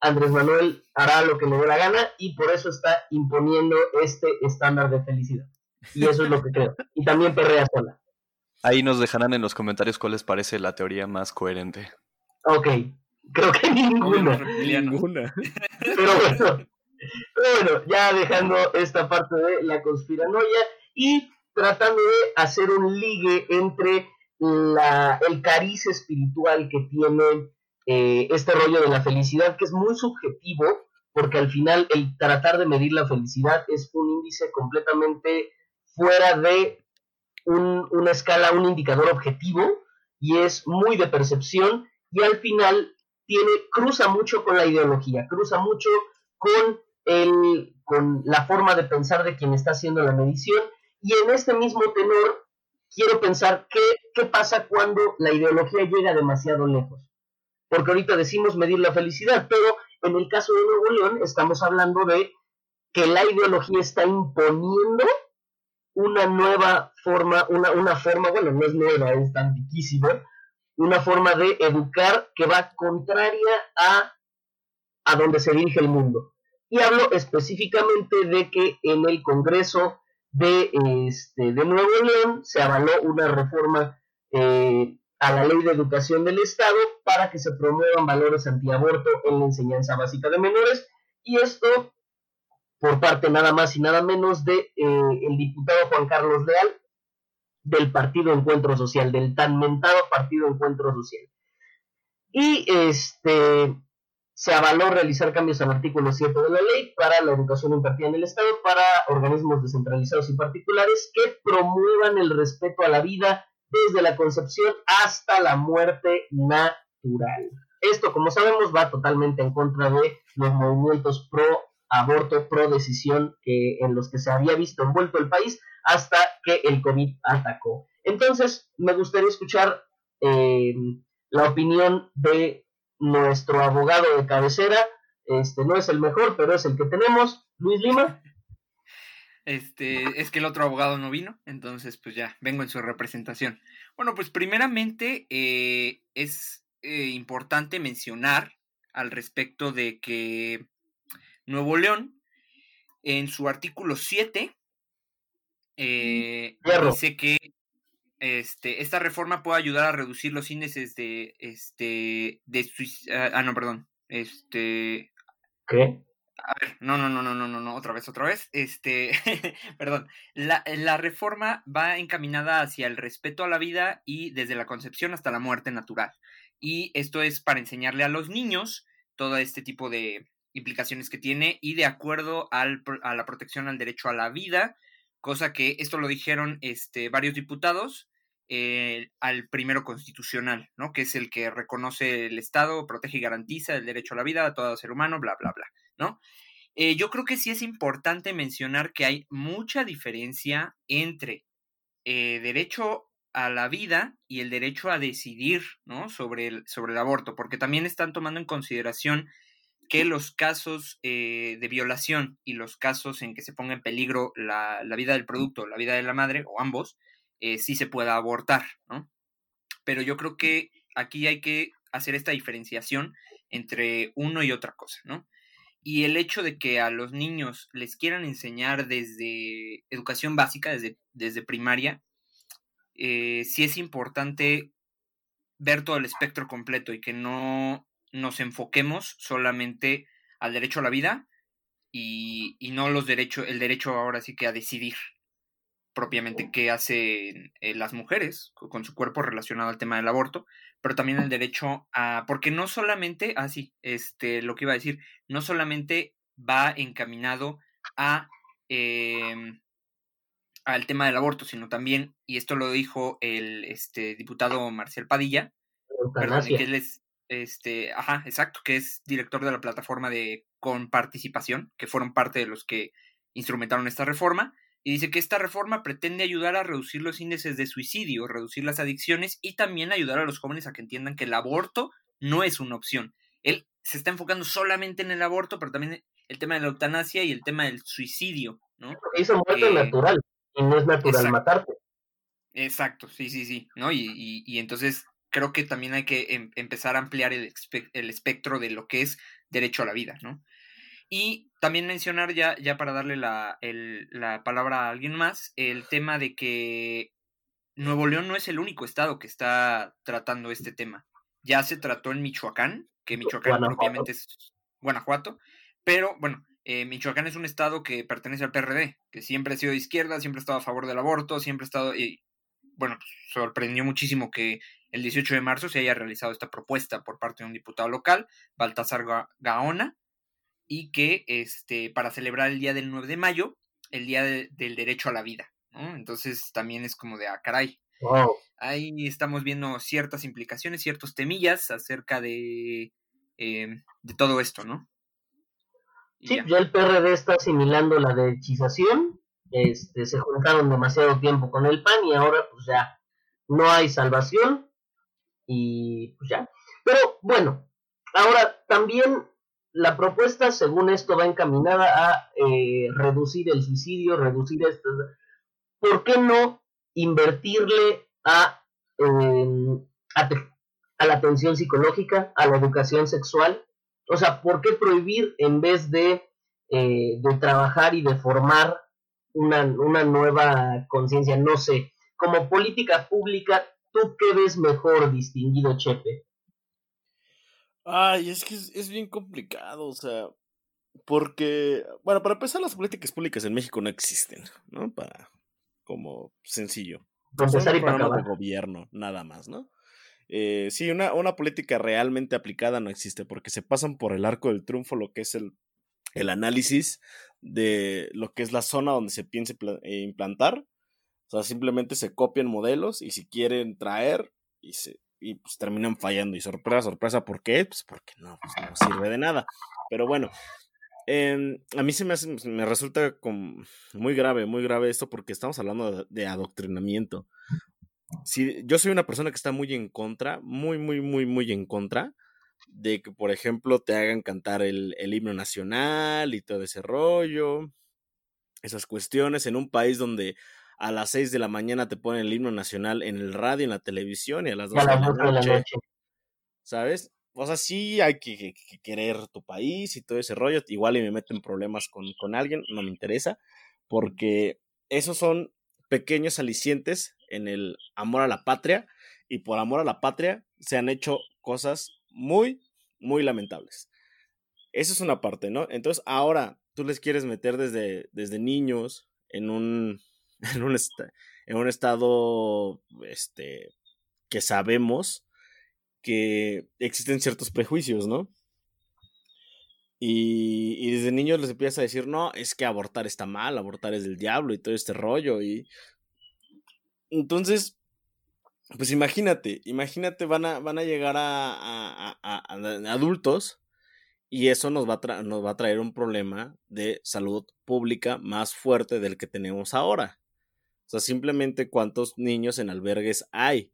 Andrés Manuel hará lo que le dé la gana y por eso está imponiendo este estándar de felicidad. Y eso es lo que creo. Y también perrea sola. Ahí nos dejarán en los comentarios cuál les parece la teoría más coherente. Ok, creo que ninguna. Ninguna. Pero bueno, bueno, ya dejando esta parte de la conspiranoia y tratando de hacer un ligue entre el cariz espiritual que tiene eh, este rollo de la felicidad, que es muy subjetivo, porque al final el tratar de medir la felicidad es un índice completamente fuera de una escala, un indicador objetivo y es muy de percepción y al final tiene, cruza mucho con la ideología, cruza mucho con, el, con la forma de pensar de quien está haciendo la medición y en este mismo tenor quiero pensar qué, qué pasa cuando la ideología llega demasiado lejos. Porque ahorita decimos medir la felicidad, pero en el caso de Nuevo León estamos hablando de que la ideología está imponiendo una nueva forma, una, una forma, bueno, no es nueva, es antiquísima, una forma de educar que va contraria a, a donde se dirige el mundo. Y hablo específicamente de que en el Congreso de, este, de Nuevo León se avaló una reforma eh, a la ley de educación del Estado para que se promuevan valores antiaborto en la enseñanza básica de menores. Y esto por parte nada más y nada menos de eh, el diputado Juan Carlos Leal del Partido Encuentro Social, del tan mentado Partido Encuentro Social. Y este se avaló realizar cambios al artículo 7 de la ley para la educación impartida en el Estado para organismos descentralizados y particulares que promuevan el respeto a la vida desde la concepción hasta la muerte natural. Esto, como sabemos, va totalmente en contra de los movimientos pro aborto, pro decisión que, en los que se había visto envuelto el país hasta que el COVID atacó. Entonces, me gustaría escuchar eh, la opinión de nuestro abogado de cabecera, este no es el mejor, pero es el que tenemos, Luis Lima. Este, es que el otro abogado no vino, entonces pues ya, vengo en su representación. Bueno, pues primeramente eh, es eh, importante mencionar al respecto de que Nuevo León, en su artículo 7, eh, dice que este, esta reforma puede ayudar a reducir los índices de, este, de ah, ah, no, perdón, este, ¿qué? A ver, no, no, no, no, no, no, no, otra vez, otra vez, este, *laughs* perdón, la, la reforma va encaminada hacia el respeto a la vida y desde la concepción hasta la muerte natural. Y esto es para enseñarle a los niños todo este tipo de implicaciones que tiene y de acuerdo al, a la protección al derecho a la vida, cosa que esto lo dijeron este, varios diputados eh, al primero constitucional, ¿no? Que es el que reconoce el Estado, protege y garantiza el derecho a la vida a todo ser humano, bla, bla, bla, ¿no? Eh, yo creo que sí es importante mencionar que hay mucha diferencia entre eh, derecho a la vida y el derecho a decidir, ¿no? Sobre el, sobre el aborto, porque también están tomando en consideración que los casos eh, de violación y los casos en que se ponga en peligro la, vida del producto, la vida de la madre, o ambos, sí se pueda abortar, ¿no? Pero yo creo que aquí hay que hacer esta diferenciación entre uno y otra cosa, ¿no? Y el hecho de que a los niños les quieran enseñar desde educación básica, desde, desde primaria, eh, sí es importante ver todo el espectro completo y que no nos enfoquemos solamente al derecho a la vida y, no los derechos, el derecho ahora sí que a decidir propiamente qué hacen eh, las mujeres con su cuerpo relacionado al tema del aborto, pero también el derecho a, porque no solamente, así, ah, este, lo que iba a decir, no solamente va encaminado a em, al tema del aborto, sino también, y esto lo dijo el este, diputado Marcial Padilla, perdón, que él es, este, ajá, exacto, que es director de la plataforma de Comparticipación, que fueron parte de los que instrumentaron esta reforma, y dice que esta reforma pretende ayudar a reducir los índices de suicidio, reducir las adicciones y también ayudar a los jóvenes a que entiendan que el aborto no es una opción. Él se está enfocando solamente en el aborto, pero también el tema de la eutanasia y el tema del suicidio, ¿no? Eso muerte natural, y no es natural matarte. Exacto, sí, sí, sí, ¿no? Y, y, y entonces creo que también hay que em, empezar a ampliar el, el, espectro de lo que es derecho a la vida, ¿no? Y también mencionar ya, ya para darle la, la palabra a alguien más, el tema de que Nuevo León no es el único estado que está tratando este tema. Ya se trató en Michoacán, que Michoacán propiamente es Guanajuato, pero bueno, eh, Michoacán es un estado que pertenece al PRD, que siempre ha sido de izquierda, siempre ha estado a favor del aborto, siempre ha estado, y bueno, pues, sorprendió muchísimo que el 18 de marzo se haya realizado esta propuesta por parte de un diputado local, Baltasar Gaona, y que este, para celebrar el día del 9 de mayo, el día del derecho a la vida. Entonces también es como de, ah, caray. Ahí estamos viendo ciertas implicaciones, ciertos temillas acerca de, em, de todo esto, ¿no? sí, ya. el PRD está asimilando la derechización, este, se juntaron demasiado tiempo con el PAN y ahora pues ya no hay salvación y pues ya. Pero bueno, ahora también la propuesta, según esto, va encaminada a eh, reducir el suicidio, reducir esto. ¿Por qué no invertirle a, em, a, la atención psicológica, a la educación sexual? O sea, ¿por qué prohibir en vez de, eh, de trabajar y de formar una, una nueva conciencia? No sé. Como política pública, ¿tú qué ves mejor, distinguido Chepe? Ay, es que es, bien complicado, o sea, porque, bueno, para empezar, las políticas públicas en México no existen, ¿no? Para, como sencillo. Para empezar y para de gobierno, nada más, ¿no? Eh, sí, una, una política realmente aplicada no existe porque se pasan por el arco del triunfo lo que es el, el análisis de lo que es la zona donde se piense eh, implantar. O sea, simplemente se copian modelos y si quieren traer y se, y pues terminan fallando. Y sorpresa, sorpresa, ¿por qué? Pues porque no, pues, no sirve de nada. Pero bueno, em, a mí se me, hace, me resulta muy grave, muy grave esto porque estamos hablando de, adoctrinamiento. Si, yo soy una persona que está muy en contra, muy, muy, muy, muy en contra de que, por ejemplo, te hagan cantar el, el himno nacional y todo ese rollo, esas cuestiones en un país donde a las 6 de la mañana te ponen el himno nacional en el radio, en la televisión y a las 2 de, la noche, ¿Sabes? O sea, sí hay que, querer tu país y todo ese rollo. Igual y me meten problemas con, con alguien, no me interesa, porque esos son pequeños alicientes en el amor a la patria y por amor a la patria se han hecho cosas muy, muy lamentables. Esa es una parte, ¿no? Entonces ahora tú les quieres meter desde, desde niños en un, *laughs* en un, en un estado este, que sabemos que existen ciertos prejuicios, ¿no? Y, desde niños les empieza a decir, no, es que abortar está mal, abortar es del diablo y todo este rollo. Y entonces, pues imagínate, imagínate, van a, van a llegar a adultos y eso nos va, a nos va a traer un problema de salud pública más fuerte del que tenemos ahora. O sea, simplemente cuántos niños en albergues hay.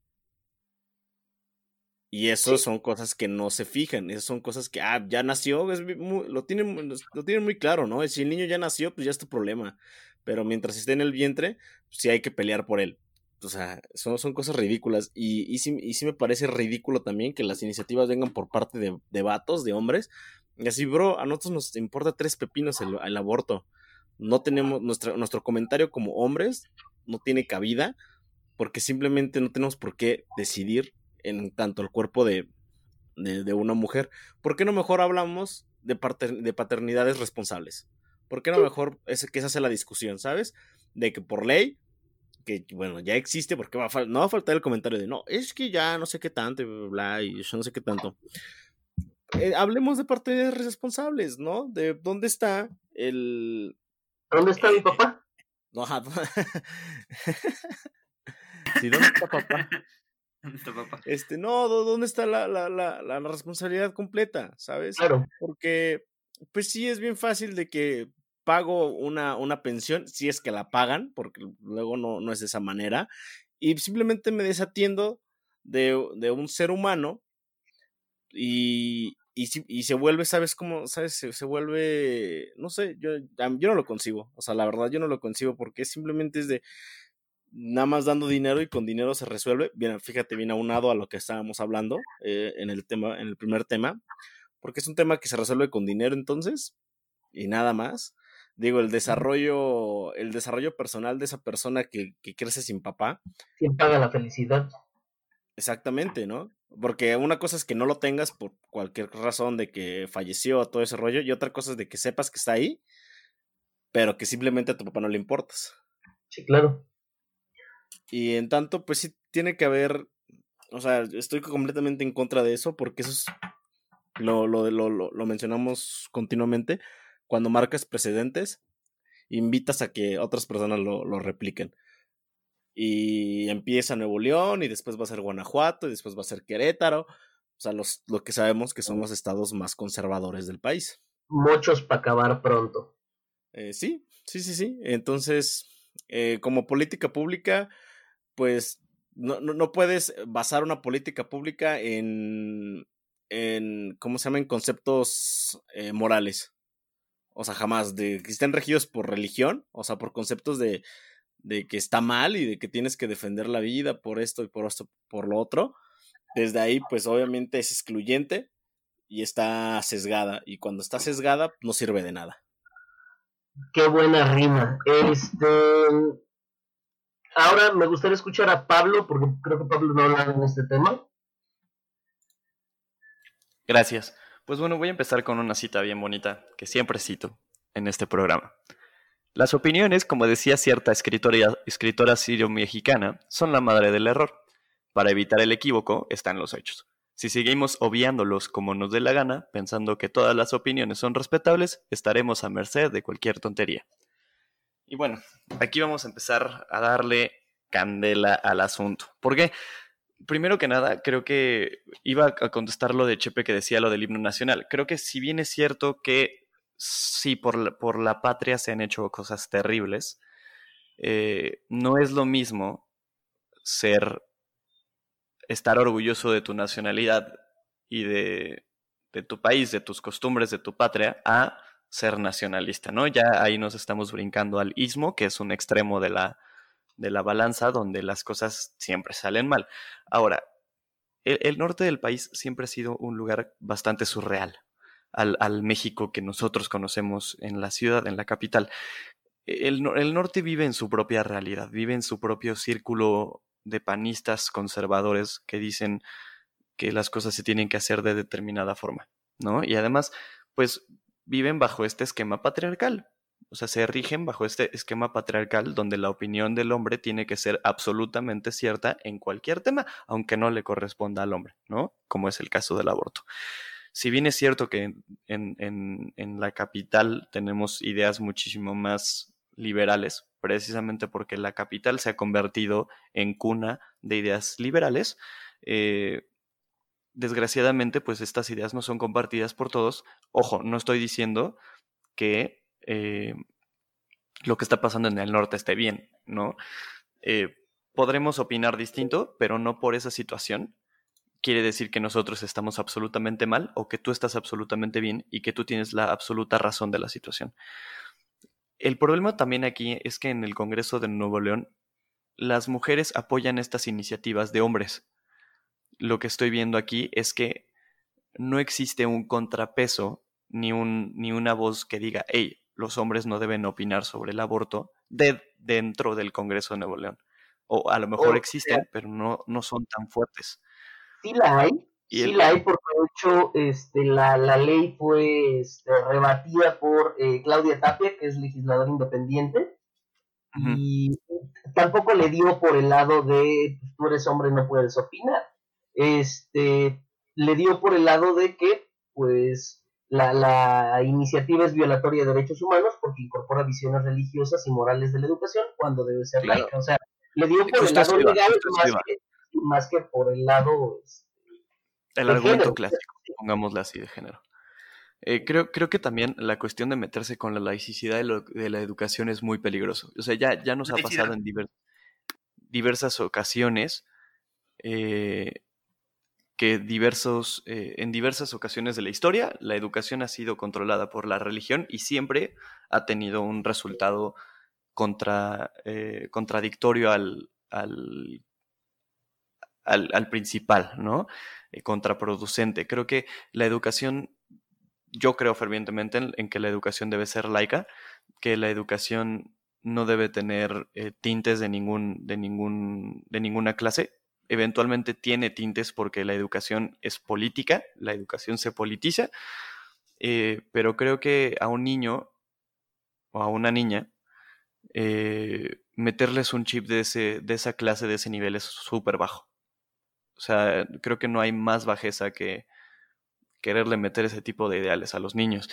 Y eso son cosas que no se fijan, esas son cosas que, ah, ya nació, lo, tienen, lo tienen muy claro, ¿no? Si el niño ya nació, pues ya es tu problema. Pero mientras esté en el vientre, pues sí hay que pelear por él. O sea, son, son cosas ridículas. Y, y, sí, y sí me parece ridículo también que las iniciativas vengan por parte de, de vatos, de hombres. Y así, bro, a nosotros nos importa tres pepinos el, el aborto. No tenemos, nuestra, nuestro comentario como hombres no tiene cabida porque simplemente no tenemos por qué decidir en tanto el cuerpo de, de, una mujer. ¿Por qué no mejor hablamos de, de paternidades responsables? ¿Por qué no mejor es que esa sea la discusión, ¿sabes? De que por ley, que bueno, ya existe, porque va no va a faltar el comentario de no, es que ya no sé qué tanto, bla, y yo no sé qué tanto. Eh, hablemos de paternidades responsables, ¿no? De dónde está el. ¿Dónde está mi papá? No, *laughs* sí, ¿dónde está papá? Este, no, ¿dónde está la, la, la, la, responsabilidad completa? ¿Sabes? Claro. Porque, pues sí, es bien fácil de que pago una, una pensión, si es que la pagan, porque luego no, no es de esa manera, y simplemente me desatiendo de, de un ser humano y, y, si, y se vuelve, ¿sabes cómo? ¿Sabes? Se, vuelve, no sé, yo, yo no lo concibo. O sea, la verdad yo no lo concibo porque simplemente es de nada más dando dinero y con dinero se resuelve. Bien, fíjate, bien aunado a lo que estábamos hablando eh, en el tema, en el primer tema, porque es un tema que se resuelve con dinero entonces y nada más. Digo, el desarrollo, el desarrollo personal de esa persona que, que crece sin papá. ¿Quién paga la felicidad? Exactamente, ¿no? Porque una cosa es que no lo tengas por cualquier razón de que falleció todo ese rollo, y otra cosa es de que sepas que está ahí, pero que simplemente a tu papá no le importas. Sí, claro. Y en tanto, pues sí tiene que haber, o sea, estoy completamente en contra de eso, porque eso es, lo, lo, lo, lo mencionamos continuamente, cuando marcas precedentes, invitas a que otras personas lo, lo repliquen y empieza Nuevo León y después va a ser Guanajuato y después va a ser Querétaro. O sea, los, lo que sabemos que son los estados más conservadores del país. Muchos para acabar pronto. Eh, sí, sí, sí, sí. Entonces, eh, como política pública, pues no, no, no, puedes basar una política pública en, en, ¿cómo se llama? En conceptos eh, morales. O sea, jamás, de que estén regidos por religión, o sea, por conceptos de, de que está mal y de que tienes que defender la vida por esto y por esto, por lo otro. Desde ahí, pues obviamente es excluyente y está sesgada. Y cuando está sesgada, no sirve de nada. Qué buena rima. Este. Ahora me gustaría escuchar a Pablo, porque creo que Pablo no ha hablado en este tema. Gracias. Pues bueno, voy a empezar con una cita bien bonita que siempre cito en este programa. Las opiniones, como decía cierta escritora, escritora sirio-mexicana, son la madre del error. Para evitar el equívoco están los hechos. Si seguimos obviándolos como nos dé la gana, pensando que todas las opiniones son respetables, estaremos a merced de cualquier tontería. Y bueno, aquí vamos a empezar a darle candela al asunto. ¿Por qué? primero que nada, creo que iba a contestar lo de Chepe que decía lo del himno nacional. Creo que si bien es cierto que sí, por la, por la patria se han hecho cosas terribles, eh, no es lo mismo ser, estar orgulloso de tu nacionalidad y de, de tu país, de tus costumbres, de tu patria, a ser nacionalista, ¿no? Ya ahí nos estamos brincando al ismo, que es un extremo de la, de la balanza donde las cosas siempre salen mal. Ahora, el, norte del país siempre ha sido un lugar bastante surreal al, México que nosotros conocemos en la ciudad, en la capital. El, el, norte vive en su propia realidad, vive en su propio círculo de panistas conservadores que dicen que las cosas se tienen que hacer de determinada forma, ¿no? Y además, pues viven bajo este esquema patriarcal. O sea, se rigen bajo este esquema patriarcal donde la opinión del hombre tiene que ser absolutamente cierta en cualquier tema, aunque no le corresponda al hombre, ¿no? Como es el caso del aborto. Si bien es cierto que en, en, la capital tenemos ideas muchísimo más liberales, precisamente porque la capital se ha convertido en cuna de ideas liberales, eh, desgraciadamente, pues estas ideas no son compartidas por todos. Ojo, no estoy diciendo que eh, lo que está pasando en el norte esté bien, ¿no? Eh, podremos opinar distinto, pero no por esa situación quiere decir que nosotros estamos absolutamente mal o que tú estás absolutamente bien y que tú tienes la absoluta razón de la situación. El problema también aquí es que en el Congreso de Nuevo León las mujeres apoyan estas iniciativas de hombres. Lo que estoy viendo aquí es que no existe un contrapeso ni, un, ni una voz que diga, hey, los hombres no deben opinar sobre el aborto de, dentro del Congreso de Nuevo León. O a lo mejor existen, pero no, no son tan fuertes. Sí la hay, sí la hay, porque de hecho este, la, la ley fue este, rebatida por eh, Claudia Tapia, que es legisladora independiente, y tampoco le dio por el lado de pues, tú eres hombre, no puedes opinar. Este, le dio por el lado de que, pues, la, la, iniciativa es violatoria de derechos humanos porque incorpora visiones religiosas y morales de la educación cuando debe ser laica. O sea, le dio por el lado legal más que, por el lado... Este, el argumento clásico, pongámosle así, de género. Eh, creo, creo que también la cuestión de meterse con la laicidad de, la educación es muy peligroso. O sea, ya, ya nos ha pasado en diversas ocasiones eh, que diversos, eh, en diversas ocasiones de la historia la educación ha sido controlada por la religión y siempre ha tenido un resultado contra, eh, contradictorio al, al, al, principal, ¿no? Eh, contraproducente. Creo que la educación, yo creo fervientemente en, que la educación debe ser laica, que la educación no debe tener tintes de, ningún, de, ningún, de ninguna clase eventualmente tiene tintes porque la educación es política, la educación se politiza, eh, pero creo que a un niño o a una niña eh, meterles un chip de, ese, de esa clase, de ese nivel es súper bajo. O sea, creo que no hay más bajeza que quererle meter ese tipo de ideales a los niños.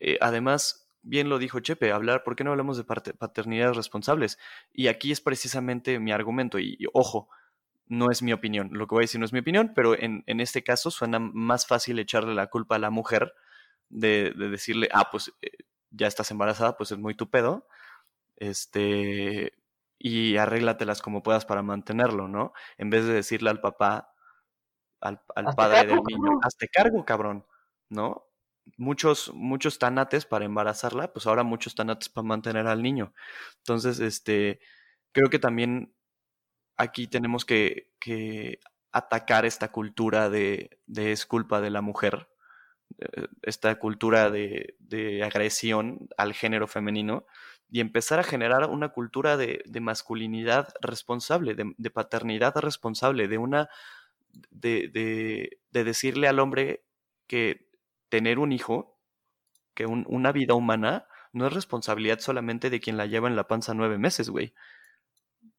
Eh, además, bien lo dijo Chepe, hablar, ¿por qué no hablamos de paternidades responsables? Y aquí es precisamente mi argumento, y ojo, no es mi opinión. Lo que voy a decir no es mi opinión, pero en, este caso suena más fácil echarle la culpa a la mujer de, decirle, ah, pues eh, ya estás embarazada, pues es muy tu pedo. Este, y arréglatelas como puedas para mantenerlo, ¿no? En vez de decirle al papá, al, padre del niño. Hazte cargo, cabrón, ¿no? Muchos, muchos tanates para embarazarla, pues ahora muchos tanates para mantener al niño. Entonces, este, creo que también aquí tenemos que, que atacar esta cultura de, de, es culpa de la mujer, eh, esta cultura de, de, agresión al género femenino y empezar a generar una cultura de, masculinidad responsable, de, paternidad responsable, de una de, decirle al hombre que tener un hijo, que una vida humana, no es responsabilidad solamente de quien la lleva en la panza nueve meses, güey.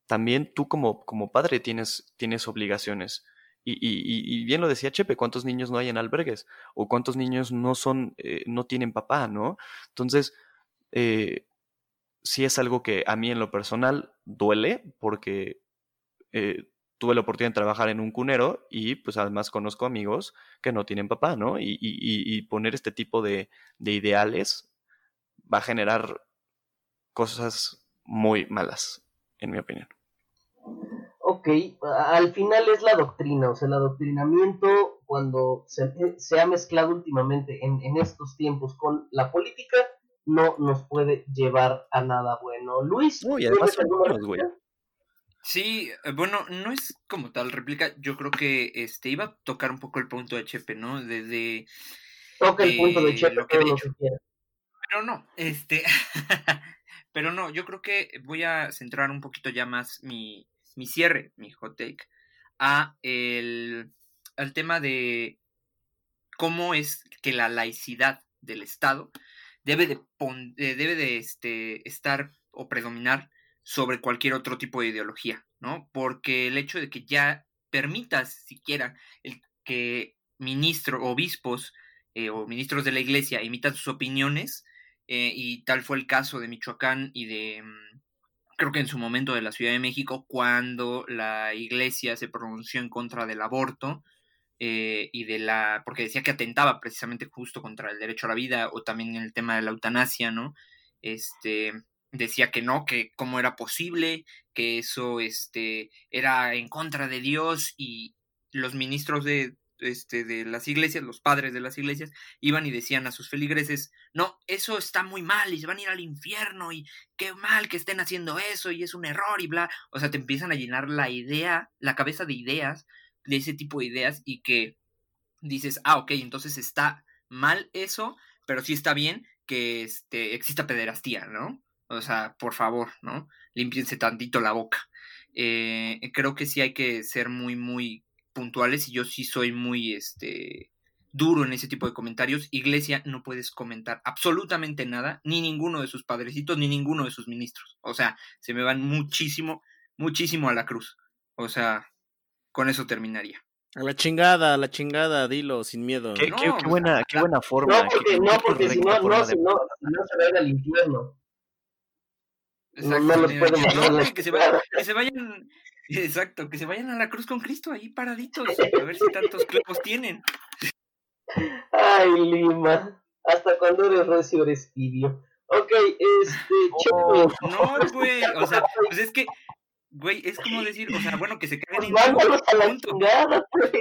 También tú como, como padre tienes, tienes obligaciones. Y, y, bien lo decía Chepe, ¿cuántos niños no hay en albergues? ¿O cuántos niños no son, eh, no tienen papá, no? Entonces, eh, sí es algo que a mí en lo personal duele porque eh, tuve la oportunidad de trabajar en un cunero y pues además conozco amigos que no tienen papá, ¿no? Y, poner este tipo de, de, ideales va a generar cosas muy malas, en mi opinión. Ok, al final es la doctrina, o sea, el adoctrinamiento cuando se, se ha mezclado últimamente en, en estos tiempos con la política, no nos puede llevar a nada bueno. Luis, Uy, además güey. Sí, eh, bueno, no es como tal réplica. Yo creo que este iba a tocar un poco el punto de Chepe, ¿no? De, Toca el punto de Chepe, que Pero no, este. *laughs* pero no, yo creo que voy a centrar un poquito ya más mi, mi cierre, mi hot take, a el, al tema de cómo es que la laicidad del Estado debe de, eh, debe de este, estar o predominar sobre cualquier otro tipo de ideología, ¿no? Porque el hecho de que ya permitas siquiera el que ministros, obispos eh, o ministros de la iglesia imitan sus opiniones, eh, y tal fue el caso de Michoacán y de, mm, creo que en su momento de la Ciudad de México, cuando la iglesia se pronunció en contra del aborto, eh, y de la, porque decía que atentaba precisamente justo contra el derecho a la vida o también en el tema de la eutanasia, ¿no? Este, decía que no, que cómo era posible, que eso este, era en contra de Dios y los ministros de, este, de las iglesias, los padres de las iglesias, iban y decían a sus feligreses, no, eso está muy mal y se van a ir al infierno y qué mal que estén haciendo eso y es un error y bla. O sea, te empiezan a llenar la idea, la cabeza de ideas de ese tipo de ideas y que dices, ah, ok, entonces está mal eso, pero sí está bien que este, exista pederastía, ¿no? O sea, por favor, ¿no? Límpiense tantito la boca. Eh, creo que sí hay que ser muy, muy puntuales y yo sí soy muy, este, duro en ese tipo de comentarios. Iglesia, no puedes comentar absolutamente nada, ni ninguno de sus padrecitos, ni ninguno de sus ministros. O sea, se me van muchísimo, muchísimo a la cruz. O sea, con eso terminaría. A la chingada, a la chingada, dilo, sin miedo. Qué, buena, qué buena forma. No, porque, no, porque si no, no, si no, no se va al infierno. No, no los pueden que, se vayan, que se vayan, exacto, que se vayan a la cruz con Cristo ahí paraditos, a ver si tantos clavos tienen. Ay, Lima, hasta cuando eres recio eres tibio. Ok, este, oh, No, güey, o sea, pues es que Güey, es como decir, o sea, bueno, que se caigan pues en a la chingada, pues.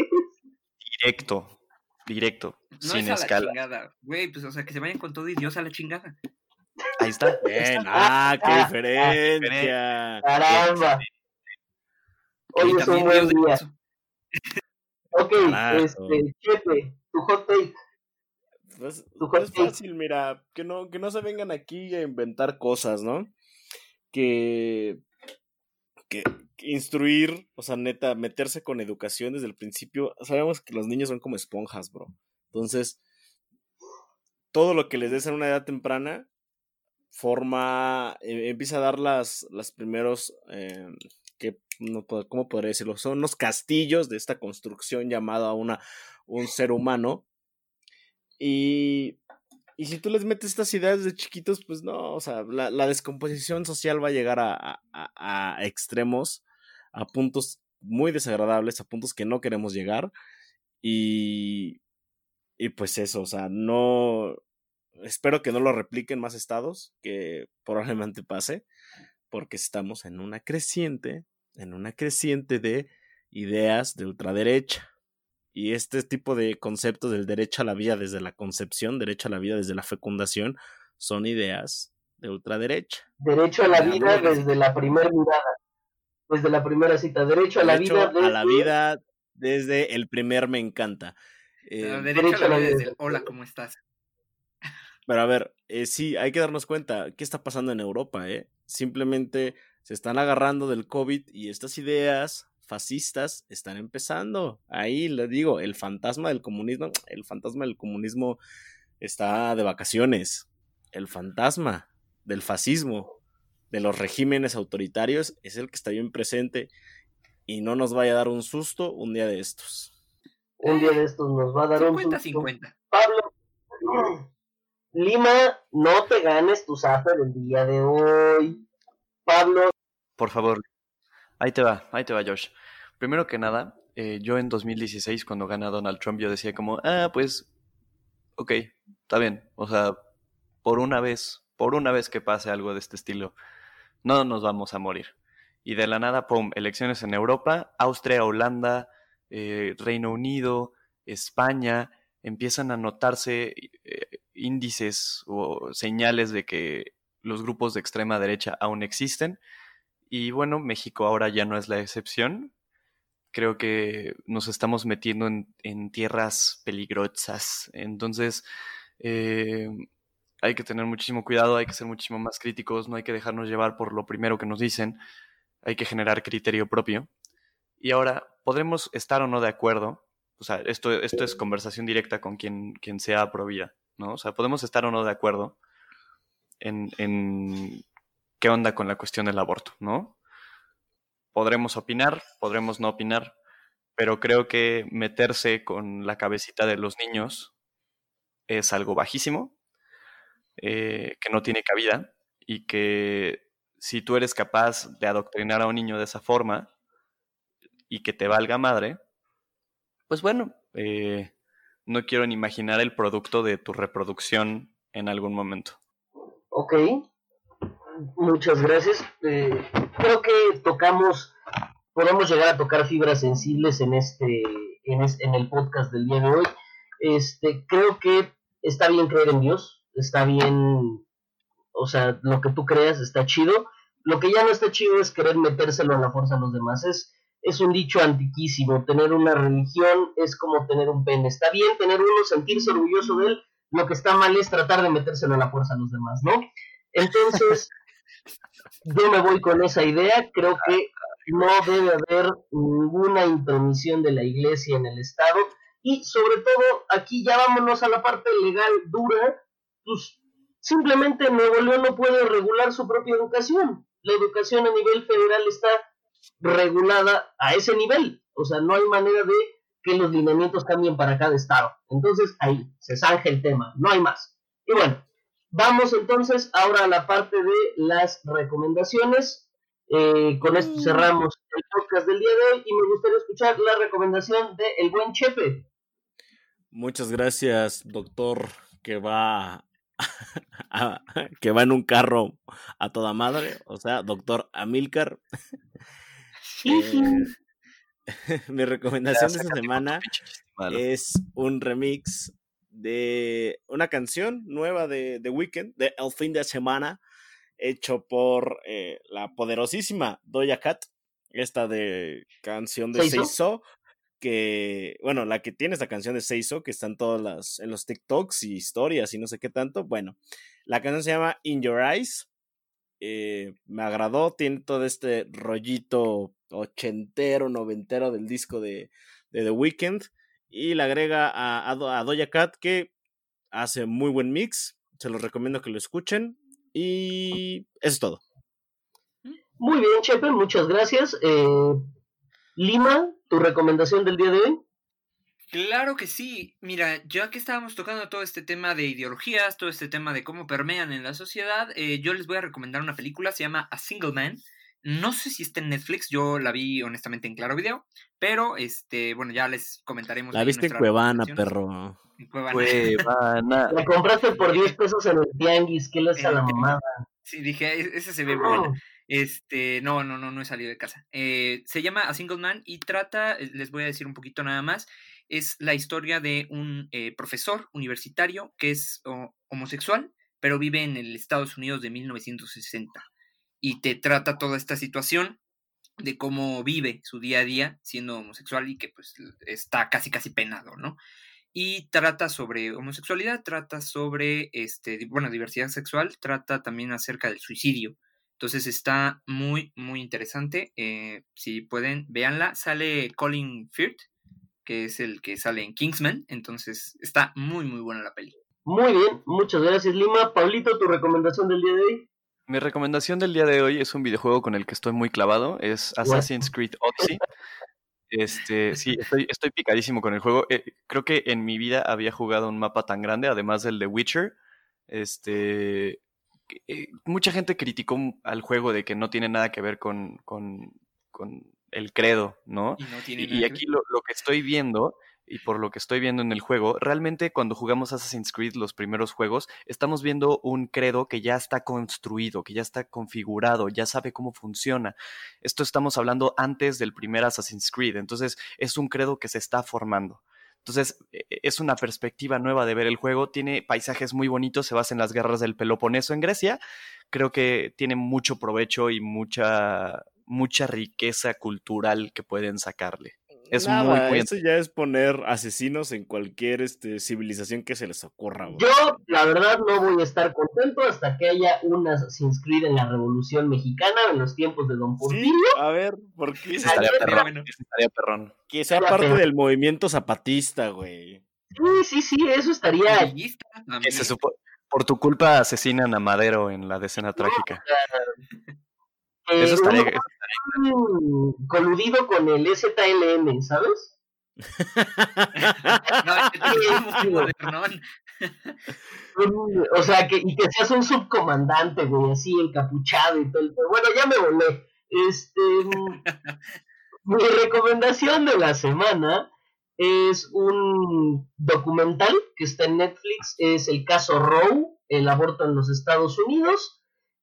Directo, directo, no sin es a escala. La chingada. Güey, pues, o sea, que se vayan con todo y Dios a la chingada. Ahí está. *laughs* Bien, ah, qué ah, diferencia. Caramba. Hoy es un buen día. ok, este, Chepe, tu hot take. Pues, es fácil, mira, que no, que no se vengan aquí a inventar cosas, ¿no? Que que instruir, o sea, neta, meterse con educación desde el principio. Sabemos que los niños son como esponjas, bro. Entonces, todo lo que les des en una edad temprana forma, eh, empieza a dar las, las primeros, eh, que, no, ¿cómo podría decirlo? Son los castillos de esta construcción llamada una, un ser humano. Y y si tú les metes estas ideas de chiquitos, pues no, o sea, la, descomposición social va a llegar a, extremos, a puntos muy desagradables, a puntos que no queremos llegar. Y, y pues eso, o sea, no, espero que no lo repliquen más estados, que probablemente pase, porque estamos en una creciente, en una creciente de ideas de ultraderecha. Y este tipo de conceptos del derecho a la vida desde la concepción, derecho a la vida desde la fecundación, son ideas de ultraderecha. Derecho a la vida desde la primera mirada, desde la primera cita. Derecho a la vida desde... a la vida desde el primer me encanta. Eh, derecho, a la vida desde el hola, ¿cómo estás? Pero a ver, eh, sí, hay que darnos cuenta qué está pasando en Europa, ¿eh? Simplemente se están agarrando del COVID y estas ideas fascistas están empezando. Ahí le digo, el fantasma del comunismo, *tsk* el fantasma del comunismo está de vacaciones. El fantasma del fascismo, de los regímenes autoritarios, es el que está bien presente y no nos vaya a dar un susto un día de estos. Un día de estos nos va a dar un susto. 50. Pablo, *clears throat* Lima, no te ganes tu zafer el día de hoy. Pablo. Por favor, ahí te va, ahí te va, Josh. Primero que nada, eh, yo en 2016, cuando gana Donald Trump, yo decía como, ah, pues, ok, está bien. O sea, por una vez, por una vez que pase algo de este estilo, no nos vamos a morir. Y de la nada, pum, elecciones en Europa, Austria, Holanda, eh, Reino Unido, España, empiezan a notarse eh, índices o señales de que los grupos de extrema derecha aún existen. Y bueno, México ahora ya no es la excepción. Creo que nos estamos metiendo en, tierras peligrosas. Entonces, eh, hay que tener muchísimo cuidado, hay que ser muchísimo más críticos, no hay que dejarnos llevar por lo primero que nos dicen, hay que generar criterio propio. Y ahora, podremos estar o no de acuerdo, o sea, esto, esto es conversación directa con quien, quien sea pro vida, ¿no? O sea, podemos estar o no de acuerdo en, en qué onda con la cuestión del aborto, ¿no? Podremos opinar, podremos no opinar, pero creo que meterse con la cabecita de los niños es algo bajísimo, eh, que no tiene cabida y que si tú eres capaz de adoctrinar a un niño de esa forma y que te valga madre, pues bueno, eh, no quiero ni imaginar el producto de tu reproducción en algún momento. Ok, muchas gracias. Eh, creo que tocamos, podemos llegar a tocar fibras sensibles en este, en, en el podcast del día de hoy. Este, creo que está bien creer en Dios, está bien, o sea, lo que tú creas está chido. Lo que ya no está chido es querer metérselo a la fuerza a los demás. Es, es un dicho antiquísimo. Tener una religión es como tener un pene. Está bien tener uno, sentirse orgulloso de él. Lo que está mal es tratar de metérselo a la fuerza a los demás, ¿no? Entonces, *laughs* yo me voy con esa idea. Creo que no debe haber ninguna intromisión de la iglesia en el Estado. Y sobre todo, aquí ya vámonos a la parte legal dura. Pues simplemente Nuevo León no puede regular su propia educación. La educación a nivel federal está regulada a ese nivel. O sea, no hay manera de que los lineamientos cambien para cada estado. Entonces ahí se zanja el tema, no hay más. Y bueno, vamos entonces ahora a la parte de las recomendaciones. Eh, con esto cerramos el podcast del día de hoy y me gustaría escuchar la recomendación de el buen Chepe. Muchas gracias, doctor, que va *laughs* que va en un carro a toda madre, o sea, doctor Amilcar. Eh, *laughs* mi recomendación de esta semana es un remix de una canción nueva de The Weeknd, de El Fin de Semana, hecho por eh, la poderosísima Doja Cat, esta de canción de Seiso, que, bueno, la que tiene esta canción de Seiso, que están todas las, en los TikToks y historias y no sé qué tanto, bueno, la canción se llama In Your Eyes, eh, me agradó, tiene todo este rollito ochentero, noventero del disco de, The Weeknd. Y le agrega a, a, Doja Cat que hace muy buen mix. Se los recomiendo que lo escuchen. Y eso es todo. Muy bien, Chepe, muchas gracias. Eh, Lima, tu recomendación del día de hoy. Claro que sí. Mira, ya que estábamos tocando todo este tema de ideologías, todo este tema de cómo permean en la sociedad, eh, yo les voy a recomendar una película, se llama A Single Man. No sé si está en Netflix, yo la vi honestamente en Claro Video, pero este, bueno, ya les comentaremos. La viste en Cuevana, perro. En Cuevana. Cuevana. La compraste por 10 pesos en el Tianguis, ¿qué le hace a la mamada? Sí, dije, e-, ese se ve bueno. Este, no, no, no, no he salido de casa. Eh, se llama A Single Man y trata, eh, les voy a decir un poquito nada más, es la historia de un eh, profesor universitario que es homosexual, pero vive en el Estados Unidos de 1960. Y te trata toda esta situación de cómo vive su día a día siendo homosexual y que pues está casi casi penado, ¿no? Y trata sobre homosexualidad, trata sobre, este, bueno, diversidad sexual, trata también acerca del suicidio. Entonces está muy, muy interesante. Eh, si pueden, véanla. Sale Colin Firth, que es el que sale en Kingsman. Entonces está muy, muy buena la peli. Muy bien, muchas gracias Lima. Pablito, tu recomendación del día de hoy. Mi recomendación del día de hoy es un videojuego con el que estoy muy clavado, es Assassin's Creed Odyssey. Este, sí, *laughs* estoy, estoy picadísimo con el juego. Eh, creo que en mi vida había jugado un mapa tan grande, además del de Witcher. Este, eh, mucha gente criticó al juego de que no tiene nada que ver con, con, con el credo, ¿no? Y, aquí lo, lo, que estoy viendo y por lo que estoy viendo en el juego, realmente cuando jugamos Assassin's Creed los primeros juegos, estamos viendo un credo que ya está construido, que ya está configurado, ya sabe cómo funciona. Esto estamos hablando antes del primer Assassin's Creed, entonces es un credo que se está formando. Entonces, e, e, es una perspectiva nueva de ver el juego. Tiene paisajes muy bonitos, se basa en las guerras del Peloponeso en Grecia. Creo que tiene mucho provecho y mucha, mucha riqueza cultural que pueden sacarle. Es muy Eso ya es poner asesinos en cualquier este, civilización que se les ocurra. Yo, la verdad, no voy a estar contento hasta que haya una Assassin's Creed en la Revolución Mexicana en los tiempos de Don Porfirio. A ver, ¿por qué? estaría, perrón, estaría perrón. Que sea parte del movimiento zapatista, güey. Sí, sí, sí, eso estaría. por tu culpa asesinan a Madero en la decena trágica. Eso estaría, coludido con el ZLM, ¿sabes? *laughs* *laughs* o sea, que, y que seas un subcomandante, güey, así encapuchado y todo. Pero bueno, ya me volé. Este, mi recomendación de la semana es un documental que está en Netflix, es el caso Roe, el aborto en los Estados Unidos,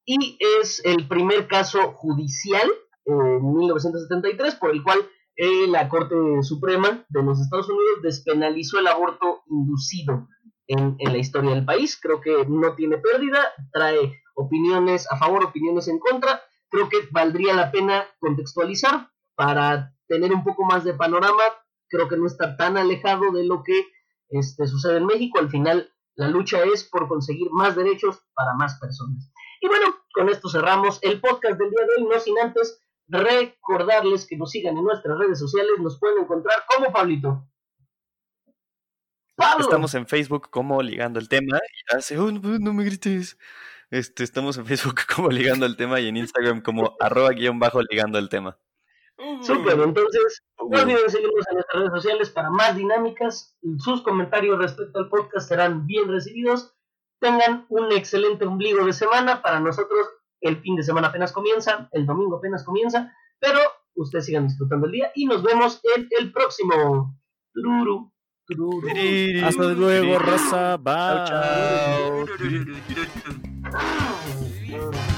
y es el primer caso judicial en 1973, por el cual eh, la Corte Suprema de los Estados Unidos despenalizó el aborto inducido en, la historia del país. Creo que no tiene pérdida, trae opiniones a favor, opiniones en contra. Creo que valdría la pena contextualizar para tener un poco más de panorama. Creo que no está tan alejado de lo que este, sucede en México. Al final, la lucha es por conseguir más derechos para más personas. Y bueno, con esto cerramos el podcast del día de hoy, no sin antes recordarles que nos sigan en nuestras redes sociales, nos pueden encontrar como Pablito. Estamos en Facebook como Ligando el Tema. Y hace, oh, no, me grites. Este, estamos en Facebook *laughs* como Ligando el Tema y en Instagram como *laughs* arroba guion bajo Ligando el Tema. Súper, entonces no olviden seguirnos en nuestras redes sociales para más dinámicas. Sus comentarios respecto al podcast serán bien recibidos. Tengan un excelente ombligo de semana. Para nosotros el fin de semana apenas comienza, el domingo apenas comienza, pero ustedes sigan disfrutando el día y nos vemos en el próximo. Hasta luego, raza. Bye. chao.